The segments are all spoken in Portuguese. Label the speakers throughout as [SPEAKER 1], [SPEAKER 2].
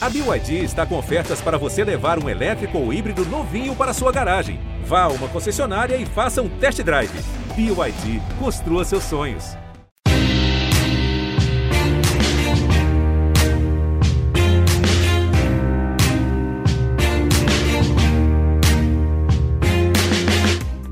[SPEAKER 1] A BYD está com ofertas para você levar um elétrico ou híbrido novinho para sua garagem. Vá a uma concessionária e faça um test drive. BYD, construa seus sonhos.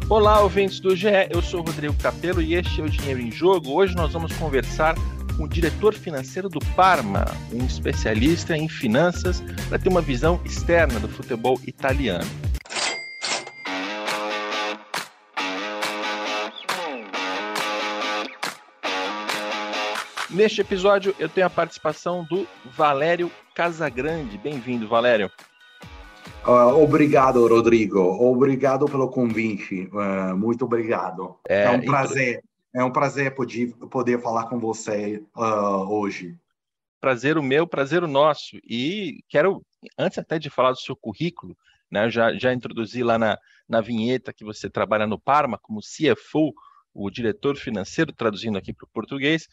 [SPEAKER 2] Olá, ouvintes do GE, eu sou Rodrigo Capello e este é o Dinheiro em Jogo. Hoje nós vamos conversar com o diretor financeiro do Parma, um especialista em finanças, para ter uma visão externa do futebol italiano. Neste episódio eu tenho a participação do Valério Casagrande. Bem-vindo, Valério.
[SPEAKER 3] Uh, obrigado, Rodrigo. Obrigado pelo convite. Uh, muito obrigado. É, é um prazer. É um prazer poder, poder falar com você uh, hoje.
[SPEAKER 2] Prazer o meu, prazer o nosso. E quero, antes até de falar do seu currículo, né, já, já introduzi lá na, na vinheta que você trabalha no Parma como CFO, o diretor financeiro, traduzindo aqui para o português.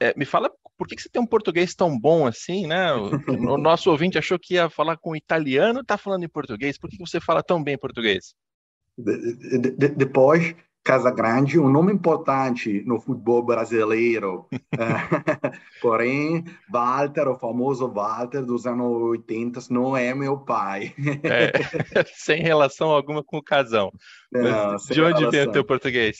[SPEAKER 2] É, me fala por que, que, você tem um português tão bom assim, né? O, o nosso ouvinte achou que ia falar com italiano, está falando em português. Por que, que você fala tão bem português?
[SPEAKER 3] De, de, depois Casa Grande, um nome importante no futebol brasileiro. Porém, Walter, o famoso Walter dos anos 80, não é meu pai.
[SPEAKER 2] É, sem relação alguma com o casão. Não, de onde relação. vem o teu português?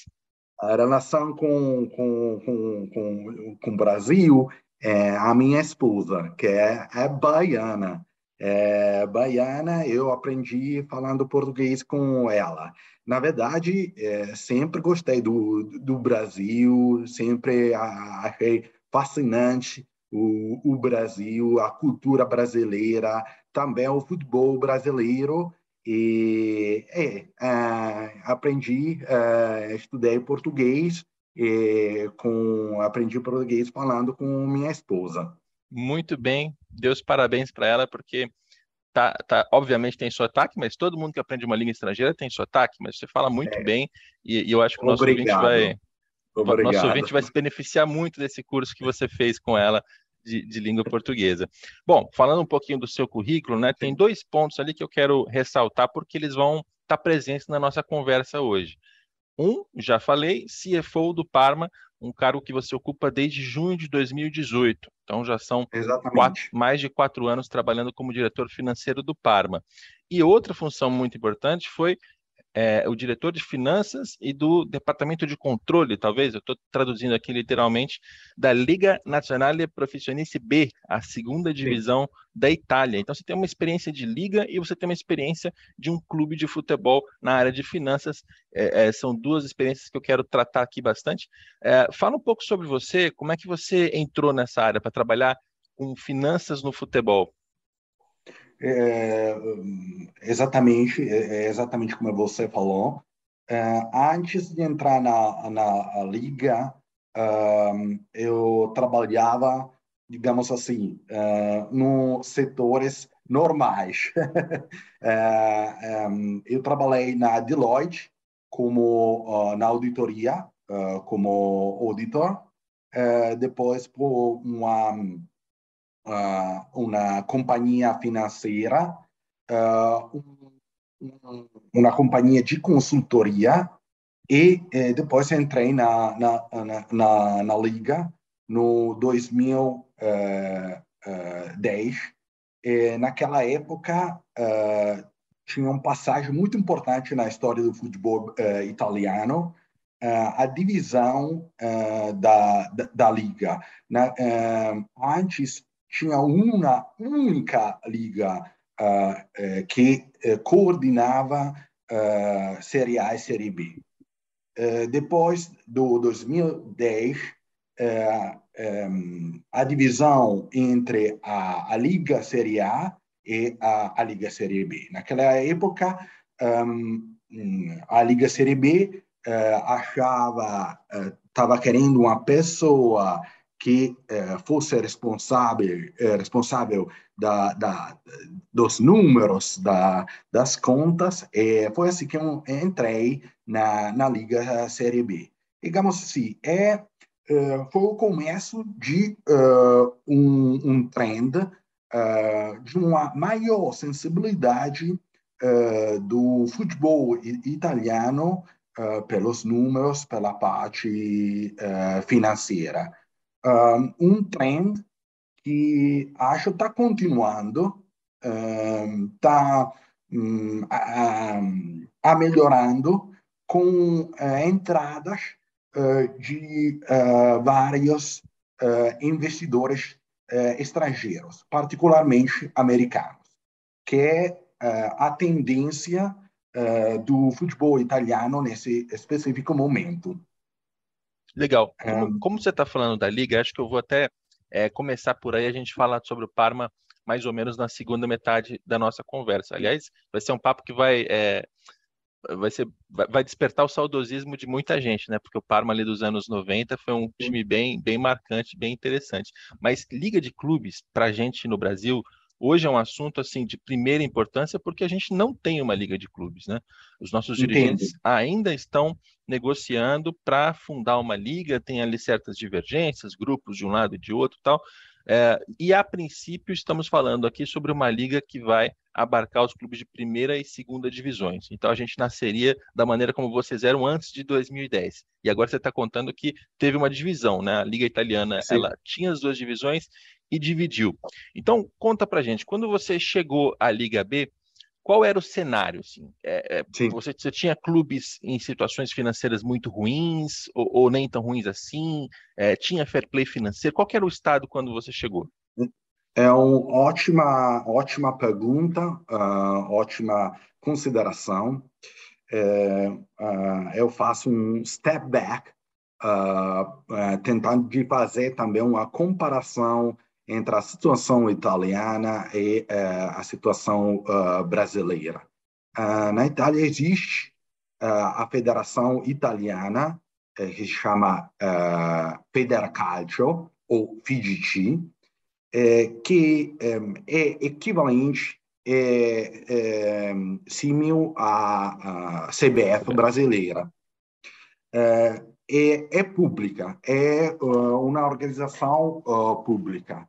[SPEAKER 3] A relação com, com, com, com, com o Brasil é a minha esposa, que é, é baiana. É, baiana, eu aprendi falando português com ela. Na verdade, é, sempre gostei do, do Brasil, sempre achei fascinante o, o Brasil, a cultura brasileira, também o futebol brasileiro. E é, é, aprendi, é, estudei português, e, com, aprendi português falando com minha esposa.
[SPEAKER 2] Muito bem, Deus parabéns para ela, porque tá, tá, obviamente tem sotaque, mas todo mundo que aprende uma língua estrangeira tem sotaque, mas você fala muito é. bem e, e, eu acho que o nosso Obrigado. ouvinte vai. Nosso ouvinte vai se beneficiar muito desse curso que você fez com ela de, de, língua portuguesa. Bom, falando um pouquinho do seu currículo, né, tem dois pontos ali que eu quero ressaltar porque eles vão estar tá presentes na nossa conversa hoje. Um, já falei, CFO do Parma, um cargo que você ocupa desde junho de 2018. Então já são quatro, mais de quatro anos trabalhando como diretor financeiro do Parma. E outra função muito importante foi é, o diretor de finanças e do departamento de controle, talvez, eu estou traduzindo aqui literalmente, da Liga Nazionale Professionisti B, a segunda divisão Sim. da Itália. Então, você tem uma experiência de liga e você tem uma experiência de um clube de futebol na área de finanças. É, é, são duas experiências que eu quero tratar aqui bastante. É, fala um pouco sobre você, como é que você entrou nessa área para trabalhar com finanças no futebol?
[SPEAKER 3] É, exatamente, é, é exatamente como você falou. É, antes de entrar na, na liga, eu trabalhava, digamos assim, nos setores normais. eu trabalhei na Deloitte como na auditoria, como auditor, depois por uma uh, una compagnia financeira, uh, um, uma companhia de consultoria e eh, depois entrei na, na, na, na, na liga no 2010. E, naquela época, uh, tinha uma passagem muito importante na história do futebol uh, italiano, uh, a divisão da, da, da, liga. Na, antes, tinha uma única liga uh, que uh, coordenava uh, Série A e Série B. depois do 2010, um, a divisão entre a, a, Liga Série A e a, a Liga Série B. Naquela época, um, a Liga Série B achava, estava querendo uma pessoa que eh, fosse responsável, eh, responsável da, da, dos números da, das contas, e foi assim que eu entrei na, na Liga Série B. Digamos assim, é, foi o começo de um, um trend uh, de uma maior sensibilidade uh, do futebol italiano pelos números, pela parte financeira. Um trend que acho está continuando, está um, melhorando com entradas de vários investidores estrangeiros, particularmente americanos, que é a tendência do futebol italiano nesse específico momento.
[SPEAKER 2] Legal. Como, como você está falando da liga, acho que eu vou até é, começar por aí. A gente fala sobre o Parma mais ou menos na segunda metade da nossa conversa. Aliás, vai ser um papo que vai é, vai ser vai despertar o saudosismo de muita gente, né? Porque o Parma ali dos anos 90 foi um time bem bem marcante, bem interessante. Mas liga de clubes para a gente no Brasil hoje é um assunto assim de primeira importância porque a gente não tem uma liga de clubes, né? Os nossos dirigentes ainda estão negociando para fundar uma liga, tem ali certas divergências, grupos de um lado e de outro, tal. É, e a princípio estamos falando aqui sobre uma liga que vai abarcar os clubes de primeira e segunda divisões. Então a gente nasceria da maneira como vocês eram antes de 2010. E agora você está contando que teve uma divisão, né? A liga italiana Sim. ela tinha as duas divisões e dividiu. Então conta para gente, quando você chegou à Liga B, qual era o cenário? Assim? É, é, você, você, tinha clubes em situações financeiras muito ruins ou, ou nem tão ruins assim? É, tinha fair play financeiro? Qual era o estado quando você chegou?
[SPEAKER 3] É uma ótima, ótima pergunta, uh, ótima consideração. É, uh, eu faço um step back, uh, tentando de fazer também uma comparação entre a situação italiana e uh, a situação uh, brasileira. Uh, na Itália existe a Federação Italiana, que se chama Federcalcio, ou FIGC, que é equivalente, é, é símil à, à CBF brasileira. É, é, pública, é uma organização pública.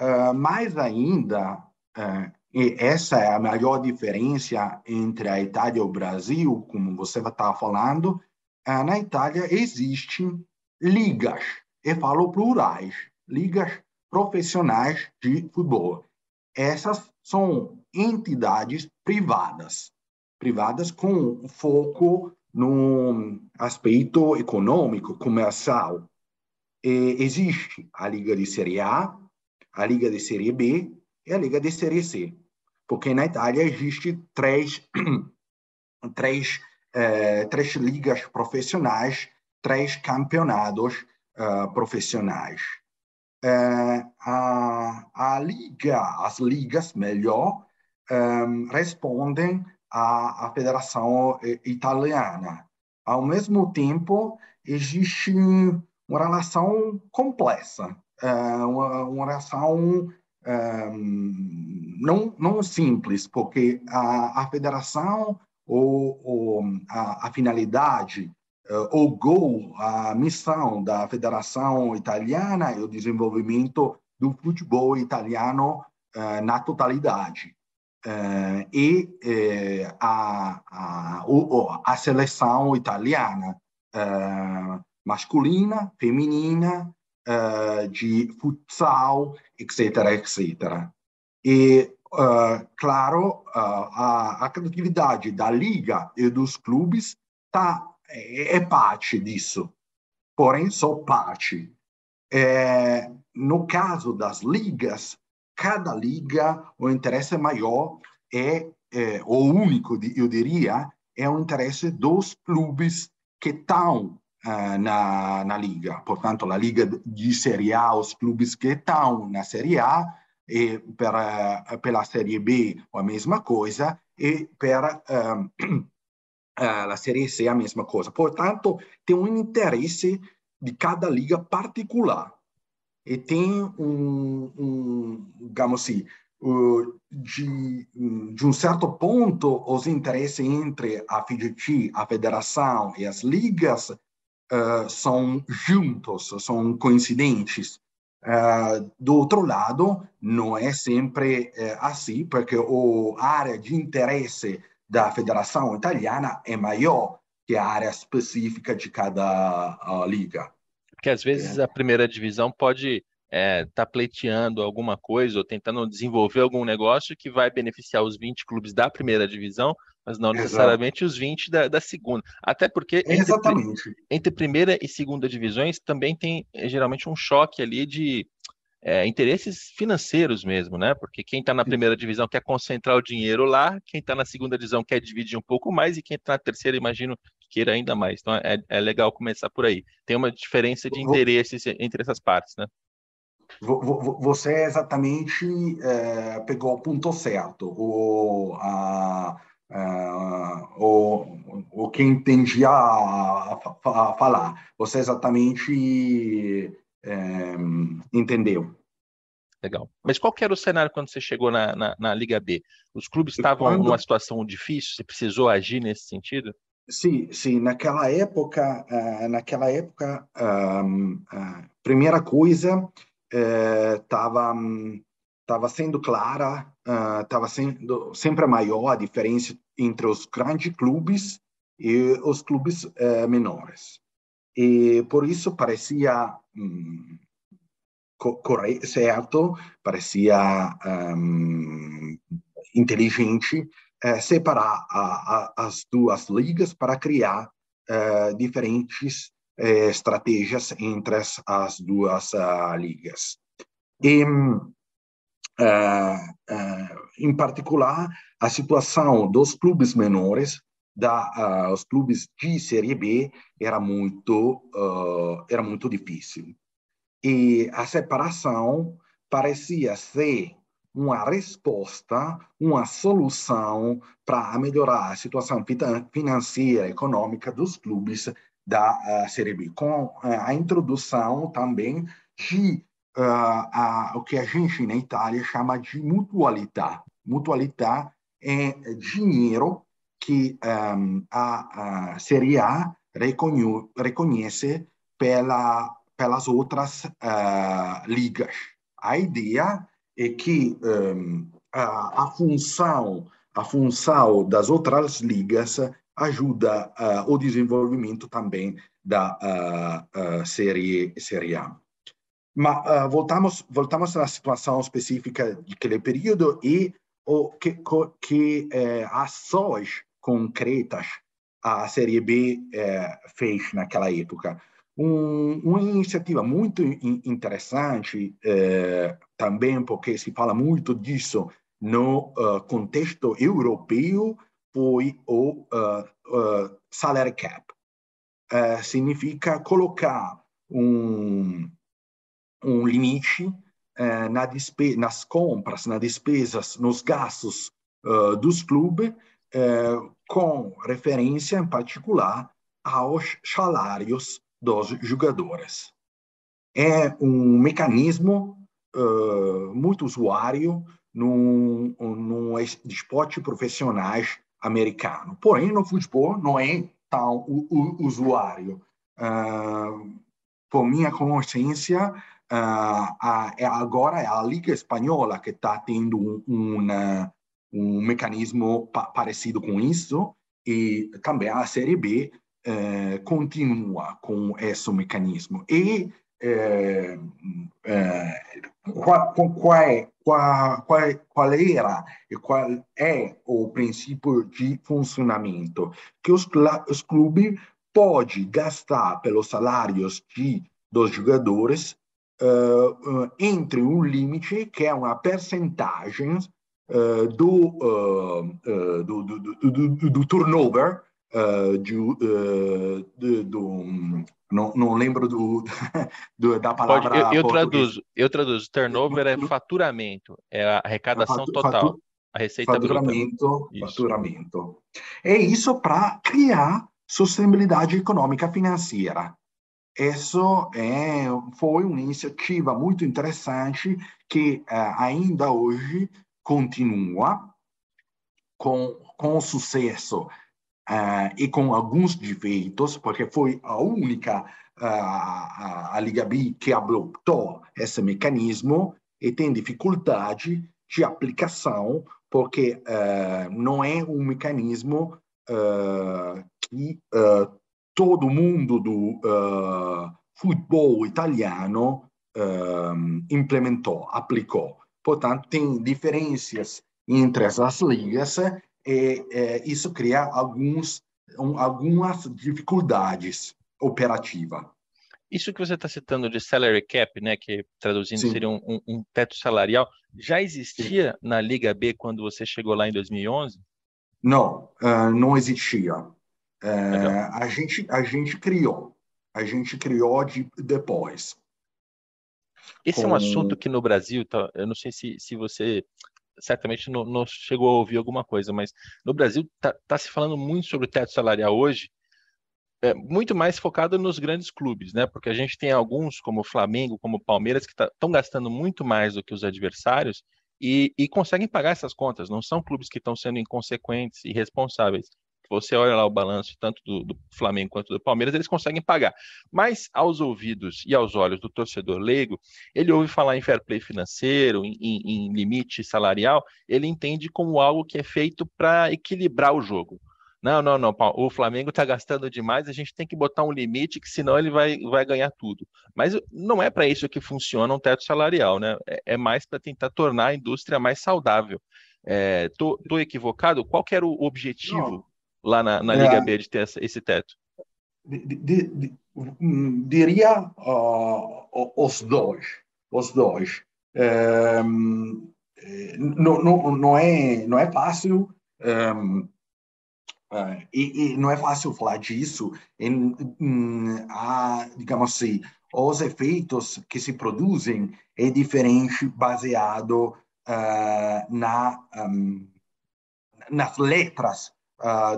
[SPEAKER 3] Uh, mais ainda, uh, essa é a maior diferença entre a Itália e o Brasil, como você está falando, uh, na Itália existem ligas, e falo plurais, ligas profissionais de futebol. Essas são entidades privadas, privadas com foco no aspecto econômico, comercial. E existe a Liga de Série A, a Liga de Série B e a Liga de Série C. Porque na Itália existe três, três, eh, três ligas profissionais, três campeonatos uh, profissionais. Uh, a, a liga, as ligas, melhor, um, respondem à, à Federação Italiana. Ao mesmo tempo, existe uma relação complexa uma, uma reação é, não, não simples, porque a, a federação ou, ou a, a, finalidade é, o gol, a missão da Federação Italiana é o desenvolvimento do futebol italiano na totalidade. e a, a, a seleção italiana masculina, feminina, uh, de futsal, etc., etc. E, uh, claro, uh, a, a criatividade da liga e dos clubes tá, é, é parte disso, porém só parte. É, no caso das ligas, cada liga, o interesse maior é, é o único, eu diria, é o interesse dos clubes que estão na, na Liga. Portanto, a Liga de Série A, os clubes que estão na Série A, e per, uh, pela Série B a mesma coisa, e per uh, a Série C a mesma coisa. Portanto, tem um interesse de cada liga particular. E tem um, um digamos assim, de, de um certo ponto, os interesses entre a FIDT, a federação e as ligas uh, são juntos, são coincidentes. Uh, do outro lado, não é sempre uh, assim, porque a área de interesse da Federação Italiana é maior que a área específica de cada liga.
[SPEAKER 2] Porque às vezes é. a primeira divisão pode estar é, tá pleiteando alguma coisa ou tentando desenvolver algum negócio que vai beneficiar os 20 clubes da primeira divisão, mas não necessariamente Exato. os 20 da, da, segunda. Até porque
[SPEAKER 3] entre,
[SPEAKER 2] entre, primeira e segunda divisões também tem é, geralmente um choque ali de é, interesses financeiros mesmo, né? Porque quem está na primeira divisão quer concentrar o dinheiro lá, quem está na segunda divisão quer dividir um pouco mais, e quem está na terceira, imagino, queira ainda mais. Então é, é legal começar por aí. Tem uma diferença de interesses entre essas partes, né?
[SPEAKER 3] Você exatamente é, pegou o ponto certo. O, a, a, o, o que entendia a, a, falar. Você exatamente é, entendeu.
[SPEAKER 2] Legal. Mas qual era o cenário quando você chegou na, na, na Liga B? Os clubes estavam quando... numa situação difícil? Você precisou agir nesse sentido?
[SPEAKER 3] Sim, sim. Naquela época, uh, naquela época, uh, primeira coisa estava uh, tava sendo clara, estava sendo sempre maior a diferença entre os grandes clubes e os clubes menores. E por isso parecia um, certo, parecia um, inteligente uh, separar a, a, as duas ligas para criar uh, diferentes uh, estratégias entre as, as duas ligas. E, em particular, a situação dos clubes menores da os clubes de Série B era muito era muito difícil. E a separação parecia ser uma resposta, uma solução para melhorar a situação financeira, econômica dos clubes da Série B, com a introdução também de uh, a, o que a gente na Itália chama de mutualità. Mutualità é dinheiro que um, a, a Série A reconhece pela pelas outras uh, ligas. A ideia é que um, a, a, função a função das outras ligas ajuda uh, o desenvolvimento também da uh, série série A. Mas voltamos voltamos na situação específica daquele período e o que que eh, ações concretas a série B eh, fez naquela época um, uma iniciativa muito interessante, eh, também porque se fala muito disso no uh, contexto europeu, foi o uh, uh, salary cap. significa colocar um, um limite na nas compras, nas despesas, nos gastos dos clubes, com referência, em particular, aos salários dos jogadores. É um mecanismo uh, muito usuário num esporte profissionais americano. Porém, no futebol não é tão usuário. Uh, por minha consciência, uh, a, agora é a Liga Espanhola que está tendo um, um, um mecanismo pa parecido com isso, e também a Série B eh, continua com esse mecanismo. E qual, qual, é, qual, qual, era e qual é o princípio de funcionamento? Que os, os clubes podem gastar pelos salários de, dos jogadores uh, uh, entre um limite que é uma percentagem uh, do, do, do, do, do turnover uh, uh, do não, não lembro do, do, da palavra.
[SPEAKER 2] Pode, eu, eu traduzo, eu traduzo. Turnover é faturamento, é a arrecadação é total. Fatu, a receita
[SPEAKER 3] faturamento, bruta. Faturamento. É isso para criar sustentabilidade econômica financeira. Isso é, foi uma iniciativa muito interessante que uh, ainda hoje continua com, com sucesso uh, e com alguns defeitos, porque foi a única a, a, Liga B que adotou esse mecanismo e tem dificuldade de aplicação, porque uh, não é um mecanismo uh, que uh, todo mundo do futebol italiano implementou, aplicou. Portanto, tem diferenças entre as ligas e isso cria alguns, um, algumas dificuldades operativas.
[SPEAKER 2] Isso que você está citando de salary cap, né, que traduzindo Sim. seria um, um, um, teto salarial, já existia Sim. na Liga B quando você chegou lá em 2011?
[SPEAKER 3] Não, uh, não existia. Uh, a gente a gente criou, a gente criou de, depois.
[SPEAKER 2] Esse Com... é um assunto que no Brasil, tá, eu não sei se, se você certamente não, não, chegou a ouvir alguma coisa, mas no Brasil está tá se falando muito sobre o teto salarial hoje, é, muito mais focado nos grandes clubes, né? Porque a gente tem alguns, como o Flamengo, como o Palmeiras, que estão tá, gastando muito mais do que os adversários e, e conseguem pagar essas contas. Não são clubes que estão sendo inconsequentes e irresponsáveis. Você olha lá o balanço tanto do, do, Flamengo quanto do Palmeiras, eles conseguem pagar. Mas aos ouvidos e aos olhos do torcedor leigo, ele ouve falar em fair play financeiro, em, em, em limite salarial, ele entende como algo que é feito para equilibrar o jogo. Não, não, não, o Flamengo está gastando demais, a gente tem que botar um limite, que senão ele vai, vai ganhar tudo. Mas não é para isso que funciona um teto salarial, né? É, é mais para tentar tornar a indústria mais saudável. É, tô, tô, equivocado? Qual era o objetivo não. Lá na, na Liga é, B de ter essa, esse teto?
[SPEAKER 3] Hum, diria uh, os dois. Os dois. Um, não, não, não, é, não é fácil um, Uh, e, e, não é fácil falar disso em, em, a, digamos assim, os efeitos que se produzem é diferente baseado uh, na, um, nas letras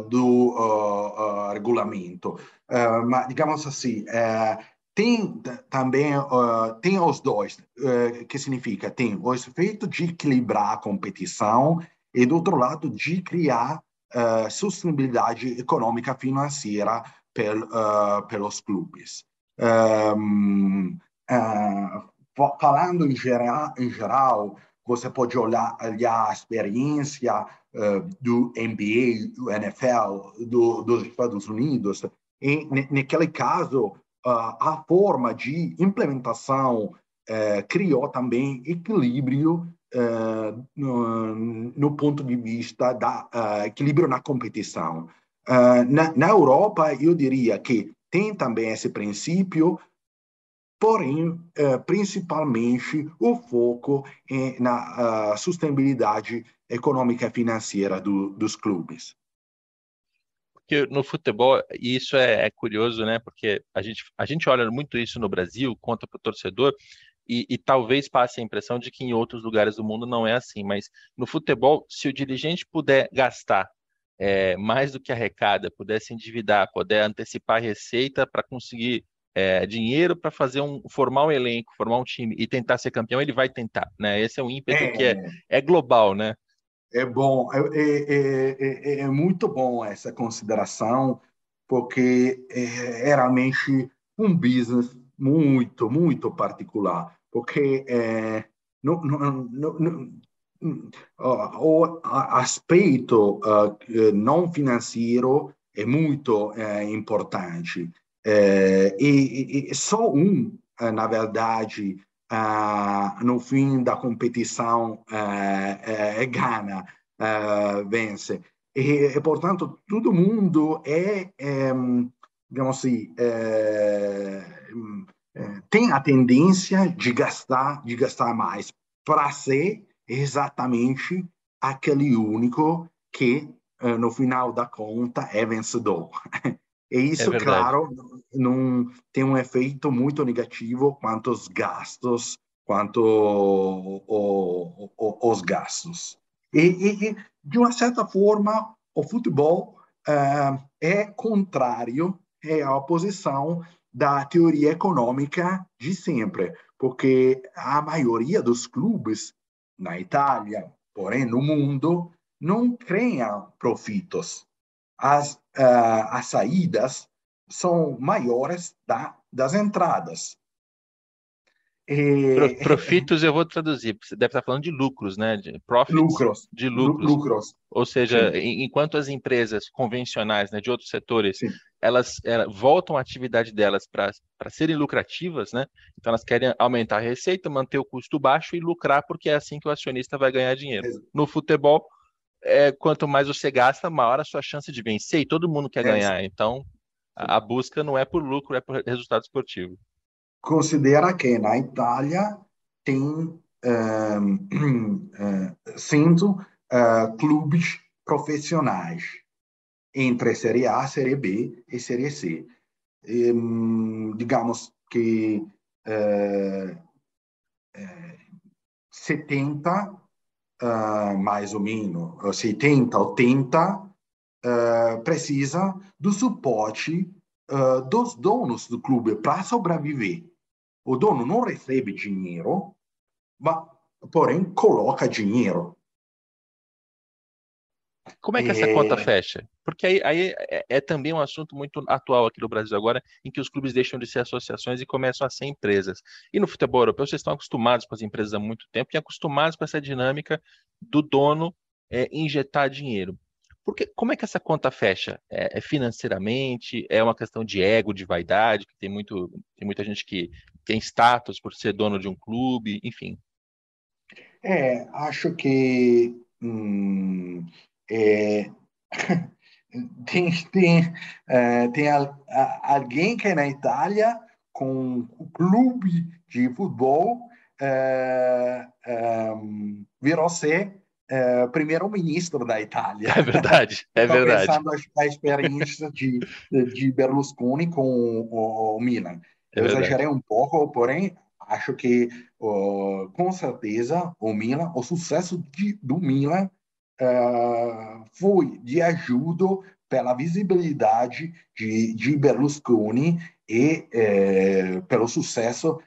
[SPEAKER 3] do regulamento. mas, digamos assim, tem também tem os dois, que significa tem o efeito de equilibrar a competição e, do outro lado, de criar uh, sustentabilidade econômica financeira pel, uh, pelos clubes. Um, uh, falando em geral, em geral, você pode olhar, a experiência do NBA, do NFL, do, dos Estados Unidos, e naquele caso, a forma de implementação criou também equilíbrio uh, no, no, ponto de vista da uh, equilíbrio na competição. Uh, na, na Europa, eu diria que tem também esse princípio, porém, principalmente o foco é na sustentabilidade econômica e financeira do, dos clubes
[SPEAKER 2] porque no futebol, e isso é, é, curioso, né? Porque a gente, a gente olha muito isso no Brasil, conta para o torcedor, e, e, talvez passe a impressão de que em outros lugares do mundo não é assim, mas no futebol, se o dirigente puder gastar é, mais do que arrecada, puder se endividar, puder antecipar receita para conseguir é, dinheiro para fazer um formar um elenco, formar um time e tentar ser campeão, ele vai tentar, né? Esse é um ímpeto é, que é, é global, né?
[SPEAKER 3] É bom, é, é, é, é, muito bom essa consideração, porque é realmente um business muito, muito particular porque é, no, no, no, o aspecto uh, não financeiro é muito importante. Uh, e, e, só um, na verdade, no fim da competição, é Gana vence. E, e, portanto, todo mundo é, é digamos assim, tem a tendência de gastar, de gastar mais para ser exatamente aquele único que no final da conta é vencedor. E isso, é claro, não tem um efeito muito negativo quanto aos gastos, quanto o, o, o, os gastos. E, e, de uma certa forma, o futebol uh, é contrário, é a oposição da teoria econômica de sempre, porque a maioria dos clubes na Itália, porém no mundo, não criam profitos. As, uh, as saídas são maiores da das entradas.
[SPEAKER 2] E... Profitos eu vou traduzir, você deve estar falando de lucros, né? De profits,
[SPEAKER 3] lucros.
[SPEAKER 2] De lucros. lucros. Ou seja, Sim. enquanto as empresas convencionais né, de outros setores, elas, elas, voltam a atividade delas para serem lucrativas, né? Então elas querem aumentar a receita, manter o custo baixo e lucrar, porque é assim que o acionista vai ganhar dinheiro. No futebol, é, quanto mais você gasta, maior a sua chance de vencer, e todo mundo quer ganhar. Então, a, busca não é por lucro, é por resultado esportivo
[SPEAKER 3] considera que na Itália tem um, uh, uh, clubes profissionais entre Série A, Série B e Série C. E, um, digamos que uh, uh, 70, uh, mais ou menos, 70, 80, uh, precisa do suporte uh, dos donos do clube para sobreviver. O dono não recebe dinheiro, mas, porém, coloca dinheiro.
[SPEAKER 2] Como é que essa é... conta fecha? Porque aí, aí é, é, também um assunto muito atual aqui no Brasil agora, em que os clubes deixam de ser associações e começam a ser empresas. E no futebol europeu, vocês estão acostumados com as empresas há muito tempo e acostumados com essa dinâmica do dono é, injetar dinheiro. Porque como é que essa conta fecha? É, é, financeiramente? É uma questão de ego, de vaidade? Que tem muito, tem muita gente que tem status por ser dono de um clube, enfim.
[SPEAKER 3] É, acho que hum, é, tem tem é, tem a, a, alguém que é na Itália com o clube de futebol é, é virou ser é, primeiro-ministro da Itália.
[SPEAKER 2] É verdade, é verdade.
[SPEAKER 3] Pensando a, a experiência de, de Berlusconi com o, o Milan. É Eu exagerei um pouco, porém, acho que, uh, com certeza, o Milan, o sucesso de, do Milan uh, foi de ajuda pela visibilidade de, de Berlusconi e uh, pelo sucesso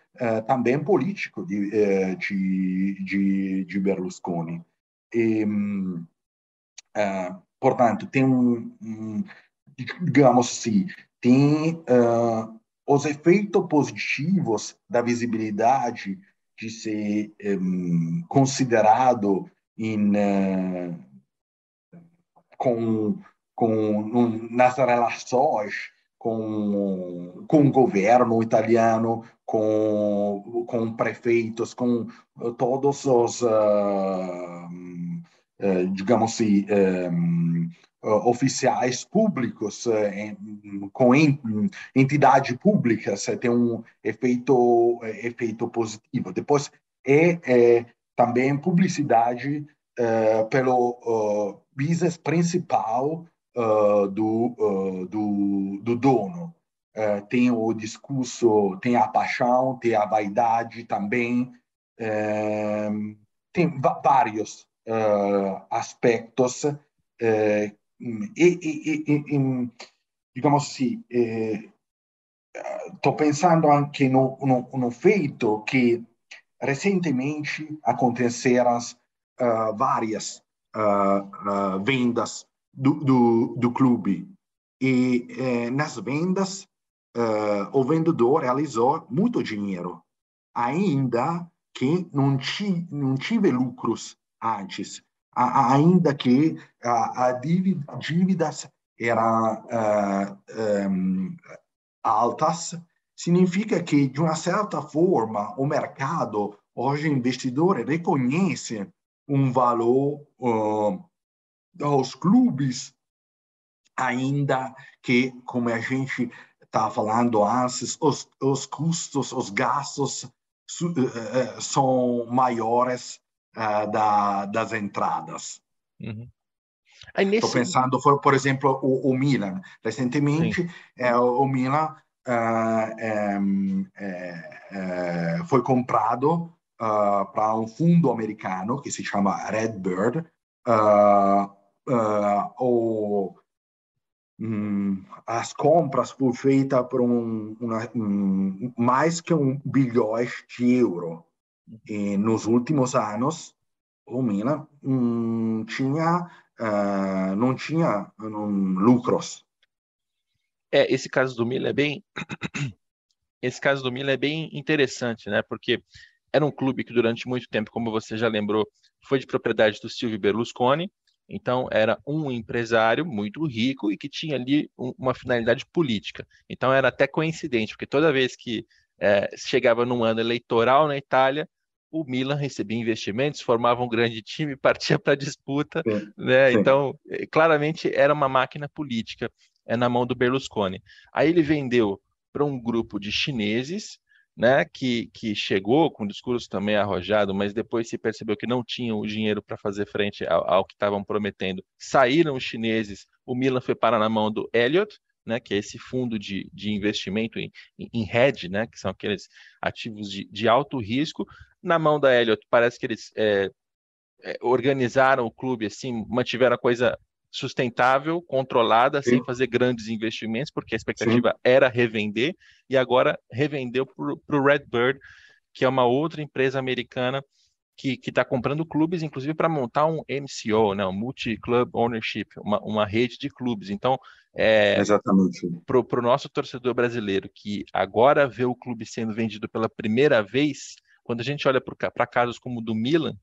[SPEAKER 3] também político de, de, de, de Berlusconi. E, uh, portanto, tem um, um, digamos assim, tem uh, os efeitos positivos da visibilidade de ser um, considerado em, uh, com, com, nas relações com, com o governo italiano, com, com prefeitos, com todos os, uh, uh, digamos assim, um, oficiais públicos, com entidades públicas, tem um efeito, efeito positivo. Depois, é, é também publicidade uh, pelo business principal uh, do, uh, do, do, dono. Uh, tem o discurso, tem a paixão, tem a vaidade também, tem vários aspectos e, e, e, digamos assim, estou pensando anche no, no, no, feito que recentemente aconteceram várias vendas do, do, do clube. E eh, nas vendas, uh, o vendedor realizou muito dinheiro, ainda que não, ti, não tive lucros antes, a, ainda que a, a dívida, dívidas eram uh, um, altas, significa que, de uma certa forma, o mercado, hoje, investidor, reconhece um valor uh, aos clubes, ainda que, como a gente está falando antes, os, os custos, os gastos su, uh, são maiores uh, da, das entradas. Uhum. Estou nesse... pensando, por, exemplo, o, o Milan. Recentemente, o Milan uh, foi comprado para um fundo americano que se chama Redbird, uh, uh, o, um, as compras foram feitas por um, uma, um, mais que um bilhão de euros. E nos últimos anos, o Milan um, tinha, uh, não tinha um, lucros.
[SPEAKER 2] É, esse caso do Milan é bem esse caso do Milan é bem interessante, né? Porque era um clube que durante muito tempo, como você já lembrou, foi de propriedade do Silvio Berlusconi. Então era um empresário muito rico e que tinha ali uma finalidade política. Então era até coincidente, porque toda vez que é, chegava num ano eleitoral na Itália, o Milan recebia investimentos, formava um grande time, partia para a disputa, sim, né? Sim. Então, é, claramente era uma máquina política é, na mão do Berlusconi. Aí ele vendeu para um grupo de chineses, né, que, que chegou com um discurso também arrojado, mas depois se percebeu que não tinham o dinheiro para fazer frente ao, ao que estavam prometendo. Saíram os chineses, o Milan foi parar na mão do Elliott, né, que é esse fundo de, de investimento em, em hedge, né, que são aqueles ativos de, de alto risco. Na mão da Elliott, parece que eles é, é, organizaram o clube assim, mantiveram a coisa sustentável, controlada, Sim. sem fazer grandes investimentos, porque a expectativa Sim. era revender, e agora revendeu para o Redbird, que é uma outra empresa americana que está comprando clubes, inclusive para montar um MCO, né, um Multi-Club Ownership, uma, uma rede de clubes. Então, é,
[SPEAKER 3] Exatamente.
[SPEAKER 2] Para o nosso torcedor brasileiro que agora vê o clube sendo vendido pela primeira vez, quando a gente olha para casos como o do Milan,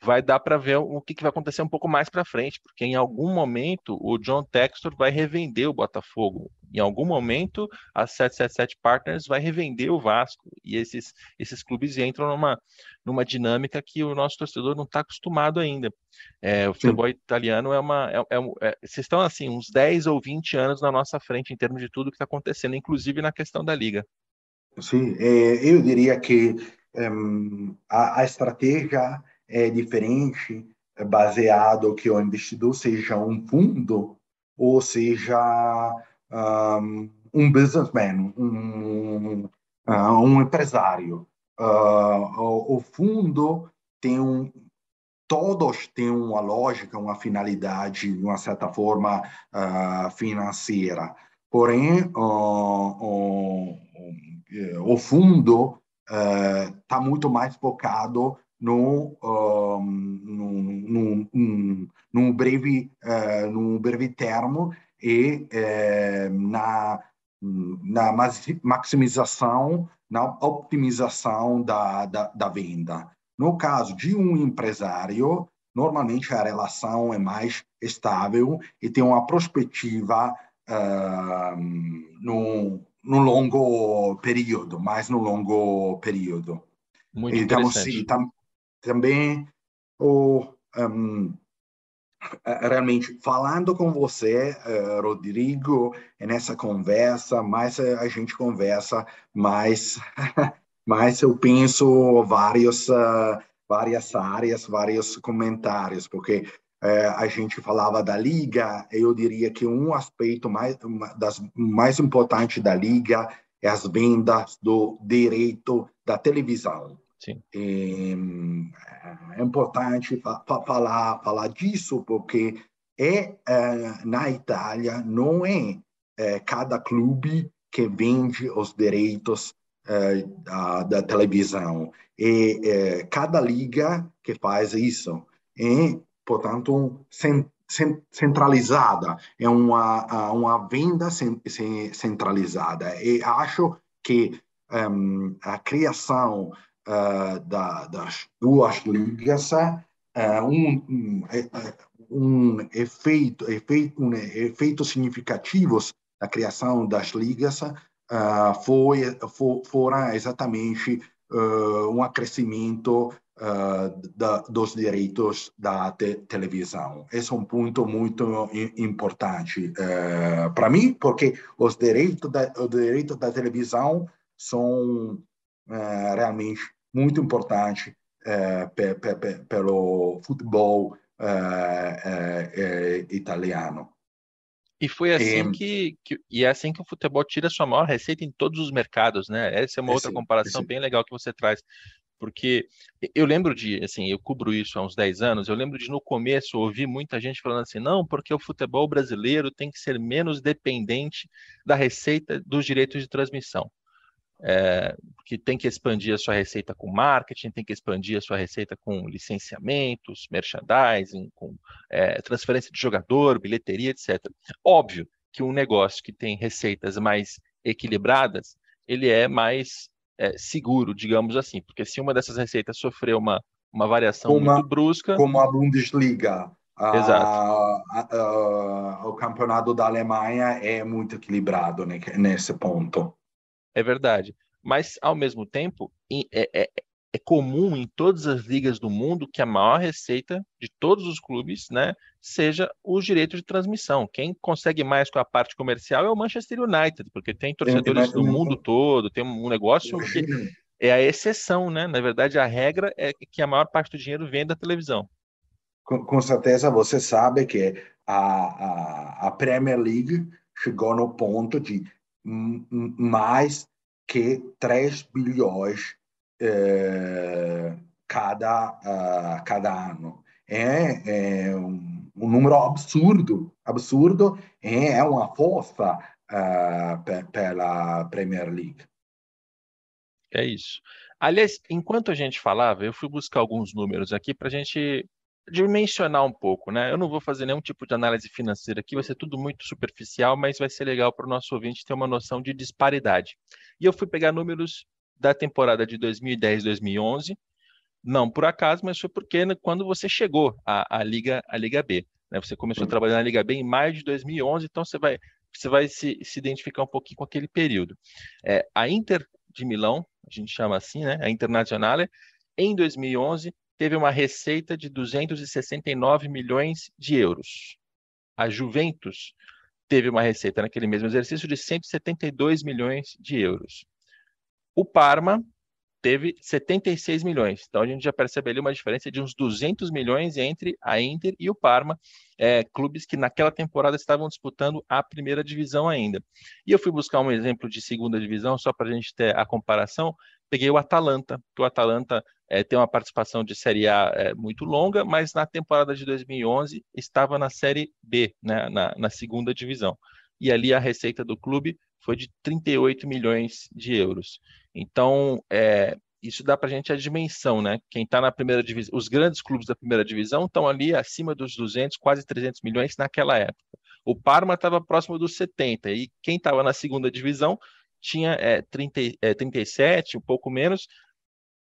[SPEAKER 2] vai dar para ver o que, que, vai acontecer um pouco mais para frente, porque em algum momento o John Textor vai revender o Botafogo, em algum momento a 777 Partners vai revender o Vasco, e esses, esses clubes entram numa, numa dinâmica que o nosso torcedor não está acostumado ainda. É, o futebol Sim. italiano é uma. É, é, é, vocês estão assim, uns 10 ou 20 anos na nossa frente em termos de tudo que está acontecendo, inclusive na questão da liga.
[SPEAKER 3] Sim, é, eu diria que um, a, a estratégia é diferente, é baseado que o investidor seja um fundo ou seja um, um businessman, um, um empresário. Uh, o, fundo tem um, todos têm uma lógica, uma finalidade, de uma certa forma uh, financeira. Porém, uh, o, fundo está uh, muito mais focado no, um, num, num, num, breve, uh, num breve termo e uh, na, na maximização, na optimização da, da, da venda. No caso de um empresário, normalmente a relação é mais estável e tem uma perspectiva uh, no, no longo período, mais no longo período.
[SPEAKER 2] Muito então, interessante. Sim, tam,
[SPEAKER 3] também o um, realmente falando com você, uh, Rodrigo, nessa conversa, mais a gente conversa, mais, mais eu penso vários, uh, várias áreas, vários comentários, porque uh, a gente falava da liga, eu diria que um aspecto mais, das mais importante da liga é as vendas do direito da televisão.
[SPEAKER 2] Sim.
[SPEAKER 3] É, é importante fa falar, falar disso, porque é, é, na Itália não é, é, cada clube que vende os direitos da, da, televisão. É, cada liga que faz isso. É, portanto, centralizada, é uma, uma venda centralizada. E acho que um, a criação uh, da, das duas ligas uh, um, um, um, efeito, efeito, um efeito significativos da criação das ligas uh, foi, for, foram exatamente um acrescimento da, dos direitos da te, televisão. Esse é um ponto muito importante para mim, porque os direitos da, os direitos da televisão são realmente muito importante é, pe, pe, pe, pelo futebol é, é, italiano.
[SPEAKER 2] E foi assim que, que, e é assim que o futebol tira sua maior receita em todos os mercados, né? Essa é uma outra comparação bem legal que você traz, porque eu lembro de, assim, eu cubro isso há uns 10 anos, eu lembro de no começo ouvir muita gente falando assim, não, porque o futebol brasileiro tem que ser menos dependente da receita dos direitos de transmissão é, que tem que expandir a sua receita com marketing, tem que expandir a sua receita com licenciamentos, merchandising, com é, transferência de jogador, bilheteria, etc. Óbvio que um negócio que tem receitas mais equilibradas, ele é mais é, seguro, digamos assim, porque se uma dessas receitas sofrer uma, uma variação
[SPEAKER 3] como
[SPEAKER 2] muito brusca.
[SPEAKER 3] Como a Bundesliga.
[SPEAKER 2] Exato.
[SPEAKER 3] A, a, a, o campeonato da Alemanha é muito equilibrado né, nesse ponto.
[SPEAKER 2] É verdade. Mas, ao mesmo tempo, é, é, é comum em todas as ligas do mundo que a maior receita de todos os clubes né, seja os direitos de transmissão. Quem consegue mais com a parte comercial é o Manchester United, porque tem torcedores do mundo todo, tem um negócio que é a exceção, né? Na verdade, a regra é que a maior parte do dinheiro vem da televisão.
[SPEAKER 3] Com, com certeza você sabe que a, a, a Premier League chegou no ponto de mais que 3 bilhões eh, cada, uh, cada ano. É, é um, um, número absurdo, absurdo, e é uma força uh, pela Premier League.
[SPEAKER 2] É isso. Aliás, enquanto a gente falava, eu fui buscar alguns números aqui para a gente dimensionar um pouco, né? Eu não vou fazer nenhum tipo de análise financeira aqui, vai ser tudo muito superficial, mas vai ser legal para o nosso ouvinte ter uma noção de disparidade. E eu fui pegar números da temporada de 2010, 2011, não por acaso, mas foi porque né, quando você chegou à, à Liga, à Liga B, né? Você começou a trabalhar na Liga B em maio de 2011, então você vai, você vai se, se identificar um pouquinho com aquele período. É, a Inter de Milão, a gente chama assim, né? A Internazionale, em 2011 teve uma receita de 269 milhões de euros. A Juventus teve uma receita naquele mesmo exercício de 172 milhões de euros. O Parma teve 76 milhões. Então a gente já percebe ali uma diferença de uns 200 milhões entre a Inter e o Parma, é, clubes que naquela temporada estavam disputando a primeira divisão ainda. E eu fui buscar um exemplo de segunda divisão só para a gente ter a comparação. Peguei o Atalanta, que o Atalanta é, tem uma participação de Série A é, muito longa, mas na temporada de 2011 estava na Série B, né, na, na segunda divisão. E ali a receita do clube foi de 38 milhões de euros. Então, é, isso dá para a gente a dimensão, né? Quem está na primeira divisão, os grandes clubes da primeira divisão estão ali acima dos 200, quase 300 milhões naquela época. O Parma estava próximo dos 70 e quem estava na segunda divisão tinha é, 30, é, 37, um pouco menos,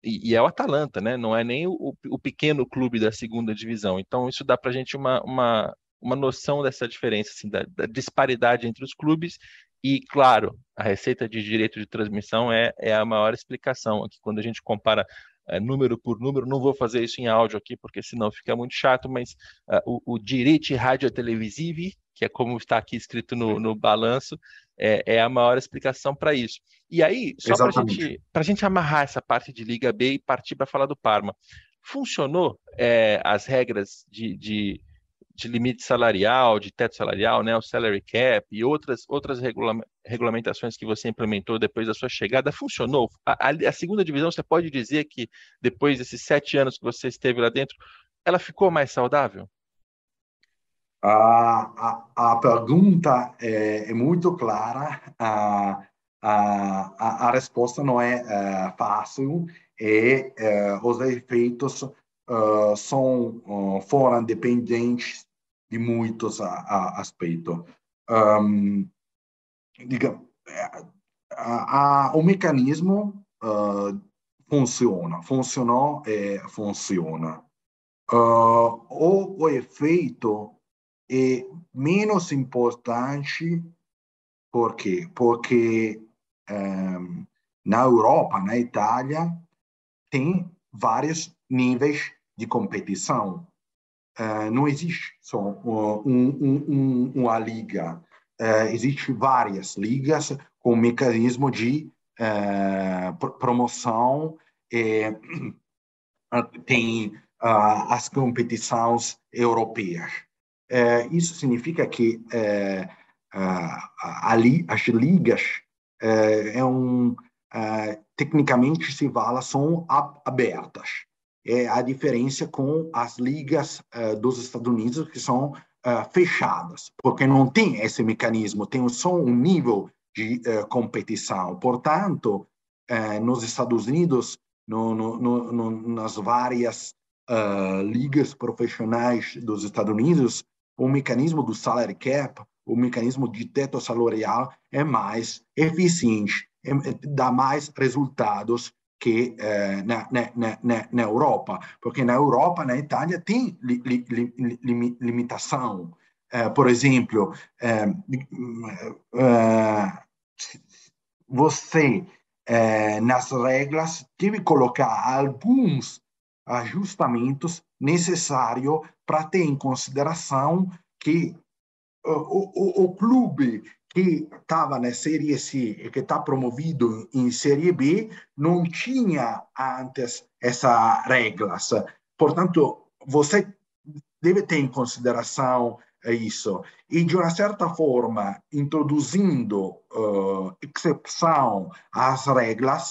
[SPEAKER 2] e, e, é o Atalanta, né? Não é nem o, o, pequeno clube da segunda divisão. Então isso dá para a gente uma, uma, uma noção dessa diferença, assim, da, da disparidade entre os clubes e, claro, a receita de direito de transmissão é, é a maior explicação aqui. Quando a gente compara é, número por número, não vou fazer isso em áudio aqui, porque senão fica muito chato, mas uh, o, o direito rádio televisivo, que é como está aqui escrito no, no balanço, é, é, a maior explicação para isso. E aí, só para gente, a gente amarrar essa parte de Liga B e partir para falar do Parma. Funcionou é, as regras de, de de limite salarial, de teto salarial, né, o salary cap e outras, outras regula regulamentações que você implementou depois da sua chegada, funcionou? A, a, a, segunda divisão, você pode dizer que depois desses sete anos que você esteve lá dentro, ela ficou mais saudável?
[SPEAKER 3] A, a, a pergunta é, é, muito clara, a, a, a, resposta não é, é fácil e é, os efeitos uh, são uh, foram dependentes de muitos aspectos. Um, diga, a, o mecanismo uh, funciona, funcionou e funciona. Uh, o, o efeito é menos importante por quê? Porque um, na Europa, na Itália, tem vários níveis de competição. Uh, não existe só um, um, um, uma liga, uh, existe várias ligas com mecanismo de uh, promoção, e, tem as competições europeias. Isso significa que ali as ligas é um tecnicamente se fala são abertas é a diferença com as ligas uh, dos Estados Unidos, que são uh, fechadas, porque não tem esse mecanismo, tem só um nível de uh, competição. Portanto, nos Estados Unidos, no, no, no, nas várias ligas profissionais dos Estados Unidos, o mecanismo do salary cap, o mecanismo de teto salarial é mais eficiente. dá mais resultados que eh, na, na, na, na, Europa, porque na Europa, na Itália, tem li, li, li, limitação. Eh, por exemplo, você, nas regras, deve colocar alguns ajustamentos necessários para ter em consideração que o, o, o clube que estava na Série C e que está promovido em Série B não tinha antes essas regras. Portanto, você deve ter em consideração isso. E, de uma certa forma, introduzindo uh, exceção às regras,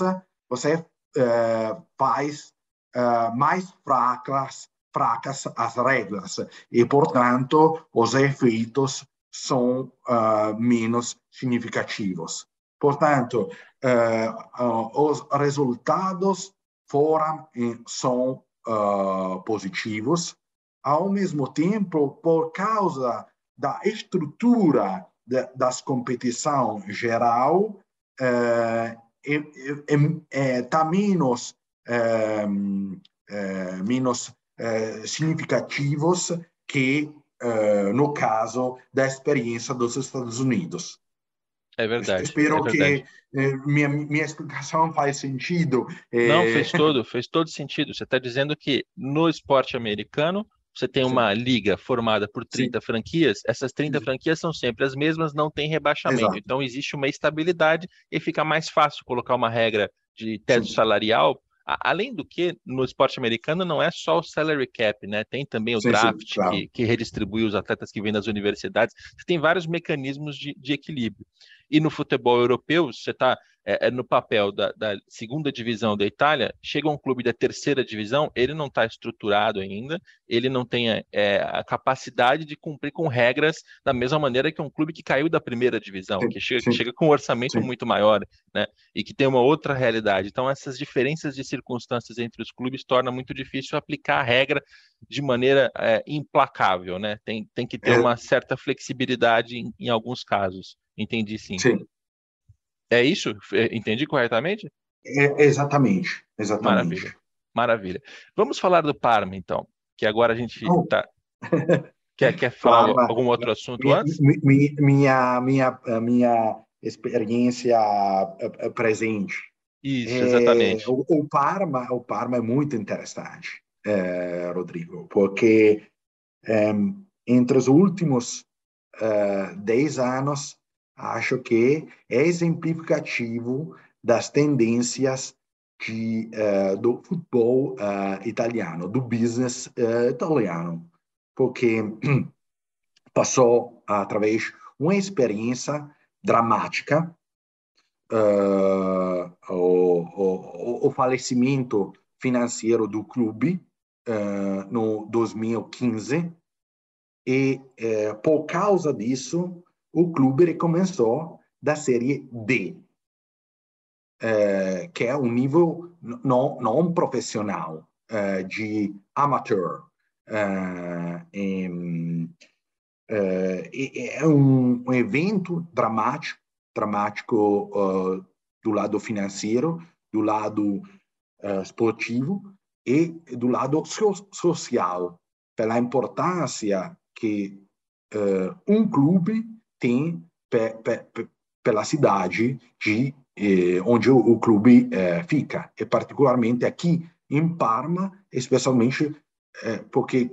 [SPEAKER 3] você uh, faz uh, mais fracas, fracas as regras. E, portanto, os efeitos são uh, menos significativos. Portanto, uh, os resultados foram são uh, positivos, ao mesmo tempo, por causa da estrutura de, das competição geral, está menos, menos significativos que uh, no caso da experiência dos Estados Unidos.
[SPEAKER 2] É verdade.
[SPEAKER 3] Espero
[SPEAKER 2] é
[SPEAKER 3] verdade. que eh, minha, minha explicação faz sentido.
[SPEAKER 2] Não, fez todo, fez todo sentido. Você está dizendo que no esporte americano você tem uma Sim. liga formada por 30 Sim. franquias, essas 30 Sim. franquias são sempre as mesmas, não tem rebaixamento. Exato. Então existe uma estabilidade e fica mais fácil colocar uma regra de teto salarial Além do que, no esporte americano não é só o salary cap, né? Tem também o sim, draft sim, claro. que, que, redistribui os atletas que vêm das universidades. Você tem vários mecanismos de, de equilíbrio. E no futebol europeu, você está é, é, no papel da, da, segunda divisão da Itália, chega um clube da terceira divisão, ele não está estruturado ainda, ele não tem é, a capacidade de cumprir com regras da mesma maneira que um clube que caiu da primeira divisão, sim, que, chega, que, chega, com um orçamento sim. muito maior, né? E que tem uma outra realidade. Então, essas diferenças de circunstâncias entre os clubes torna muito difícil aplicar a regra de maneira é, implacável, né? Tem, tem que ter é. uma certa flexibilidade em, em alguns casos. Entendi sim. Sim. É isso? Entendi corretamente?
[SPEAKER 3] É, exatamente, exatamente.
[SPEAKER 2] Maravilha. Maravilha. Vamos falar do Parma, então, que agora a gente oh. tá... quer, quer falar Parma, algum outro assunto
[SPEAKER 3] minha,
[SPEAKER 2] antes?
[SPEAKER 3] Minha, minha, minha experiência presente.
[SPEAKER 2] Isso, exatamente.
[SPEAKER 3] É, o, o, Parma, o Parma é muito interessante, é, Rodrigo, porque é, entre os últimos uh, 10 anos acho que é exemplificativo das tendências de, uh, do futebol uh, italiano, do business uh, italiano, porque passou através uma experiência dramática, o, o, o, falecimento financeiro do clube no 2015 e por causa disso o clube recomeçou da Série D, é, que é um nível não, não profissional, é, de amateur. É, é, um, um, evento dramático, dramático do lado financeiro, do lado esportivo e do lado so social, pela importância que uh, um clube tem pe, pe, pe, pela cidade de eh, onde o, o clube eh, fica, e particularmente aqui em Parma, especialmente eh, porque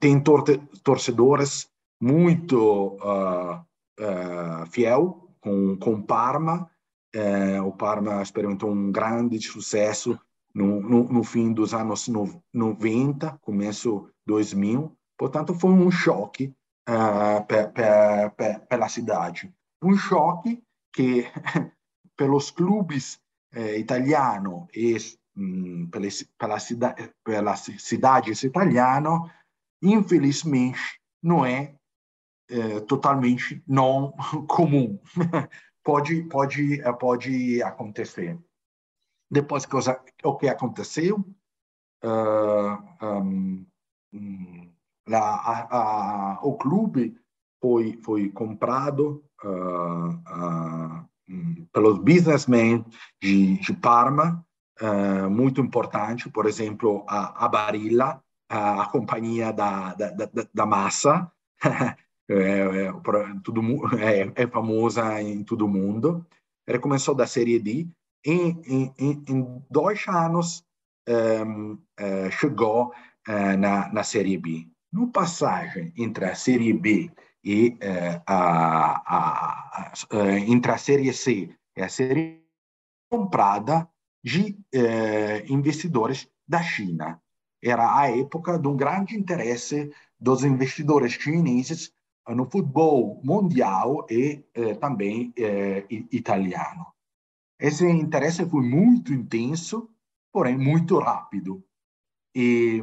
[SPEAKER 3] tem torte, torcedores muito uh, uh, fiel com, com Parma. Eh, o Parma experimentou um grande sucesso no, no, no fim dos anos no, 90, começo 2000. Portanto, foi um choque pela cidade. Um choque que, pelos clubes eh, italianos e mh, pela, pela, cida, pela cidades italianas, infelizmente, não é eh, totalmente não comum. pode, pode, pode acontecer. Depois, cosa, o que aconteceu? Uh, um, la, a, a, o clube foi, foi comprado uh, uh, pelos businessmen de, de Parma, uh, muito importante, por exemplo, a, a Barilla, a, companhia da, da, da, da massa, é, é, é, é, famosa em todo o mundo. Ele começou da Série D em, em, em dois anos um, uh, chegou uh, na, na Série B. No passagem entre a Série B e uh, a, a, a, entre a Série C e a Série comprada de investidores da China. Era a época de um grande interesse dos investidores chineses no futebol mundial e também italiano. Esse interesse foi muito intenso porém muito rápido. E,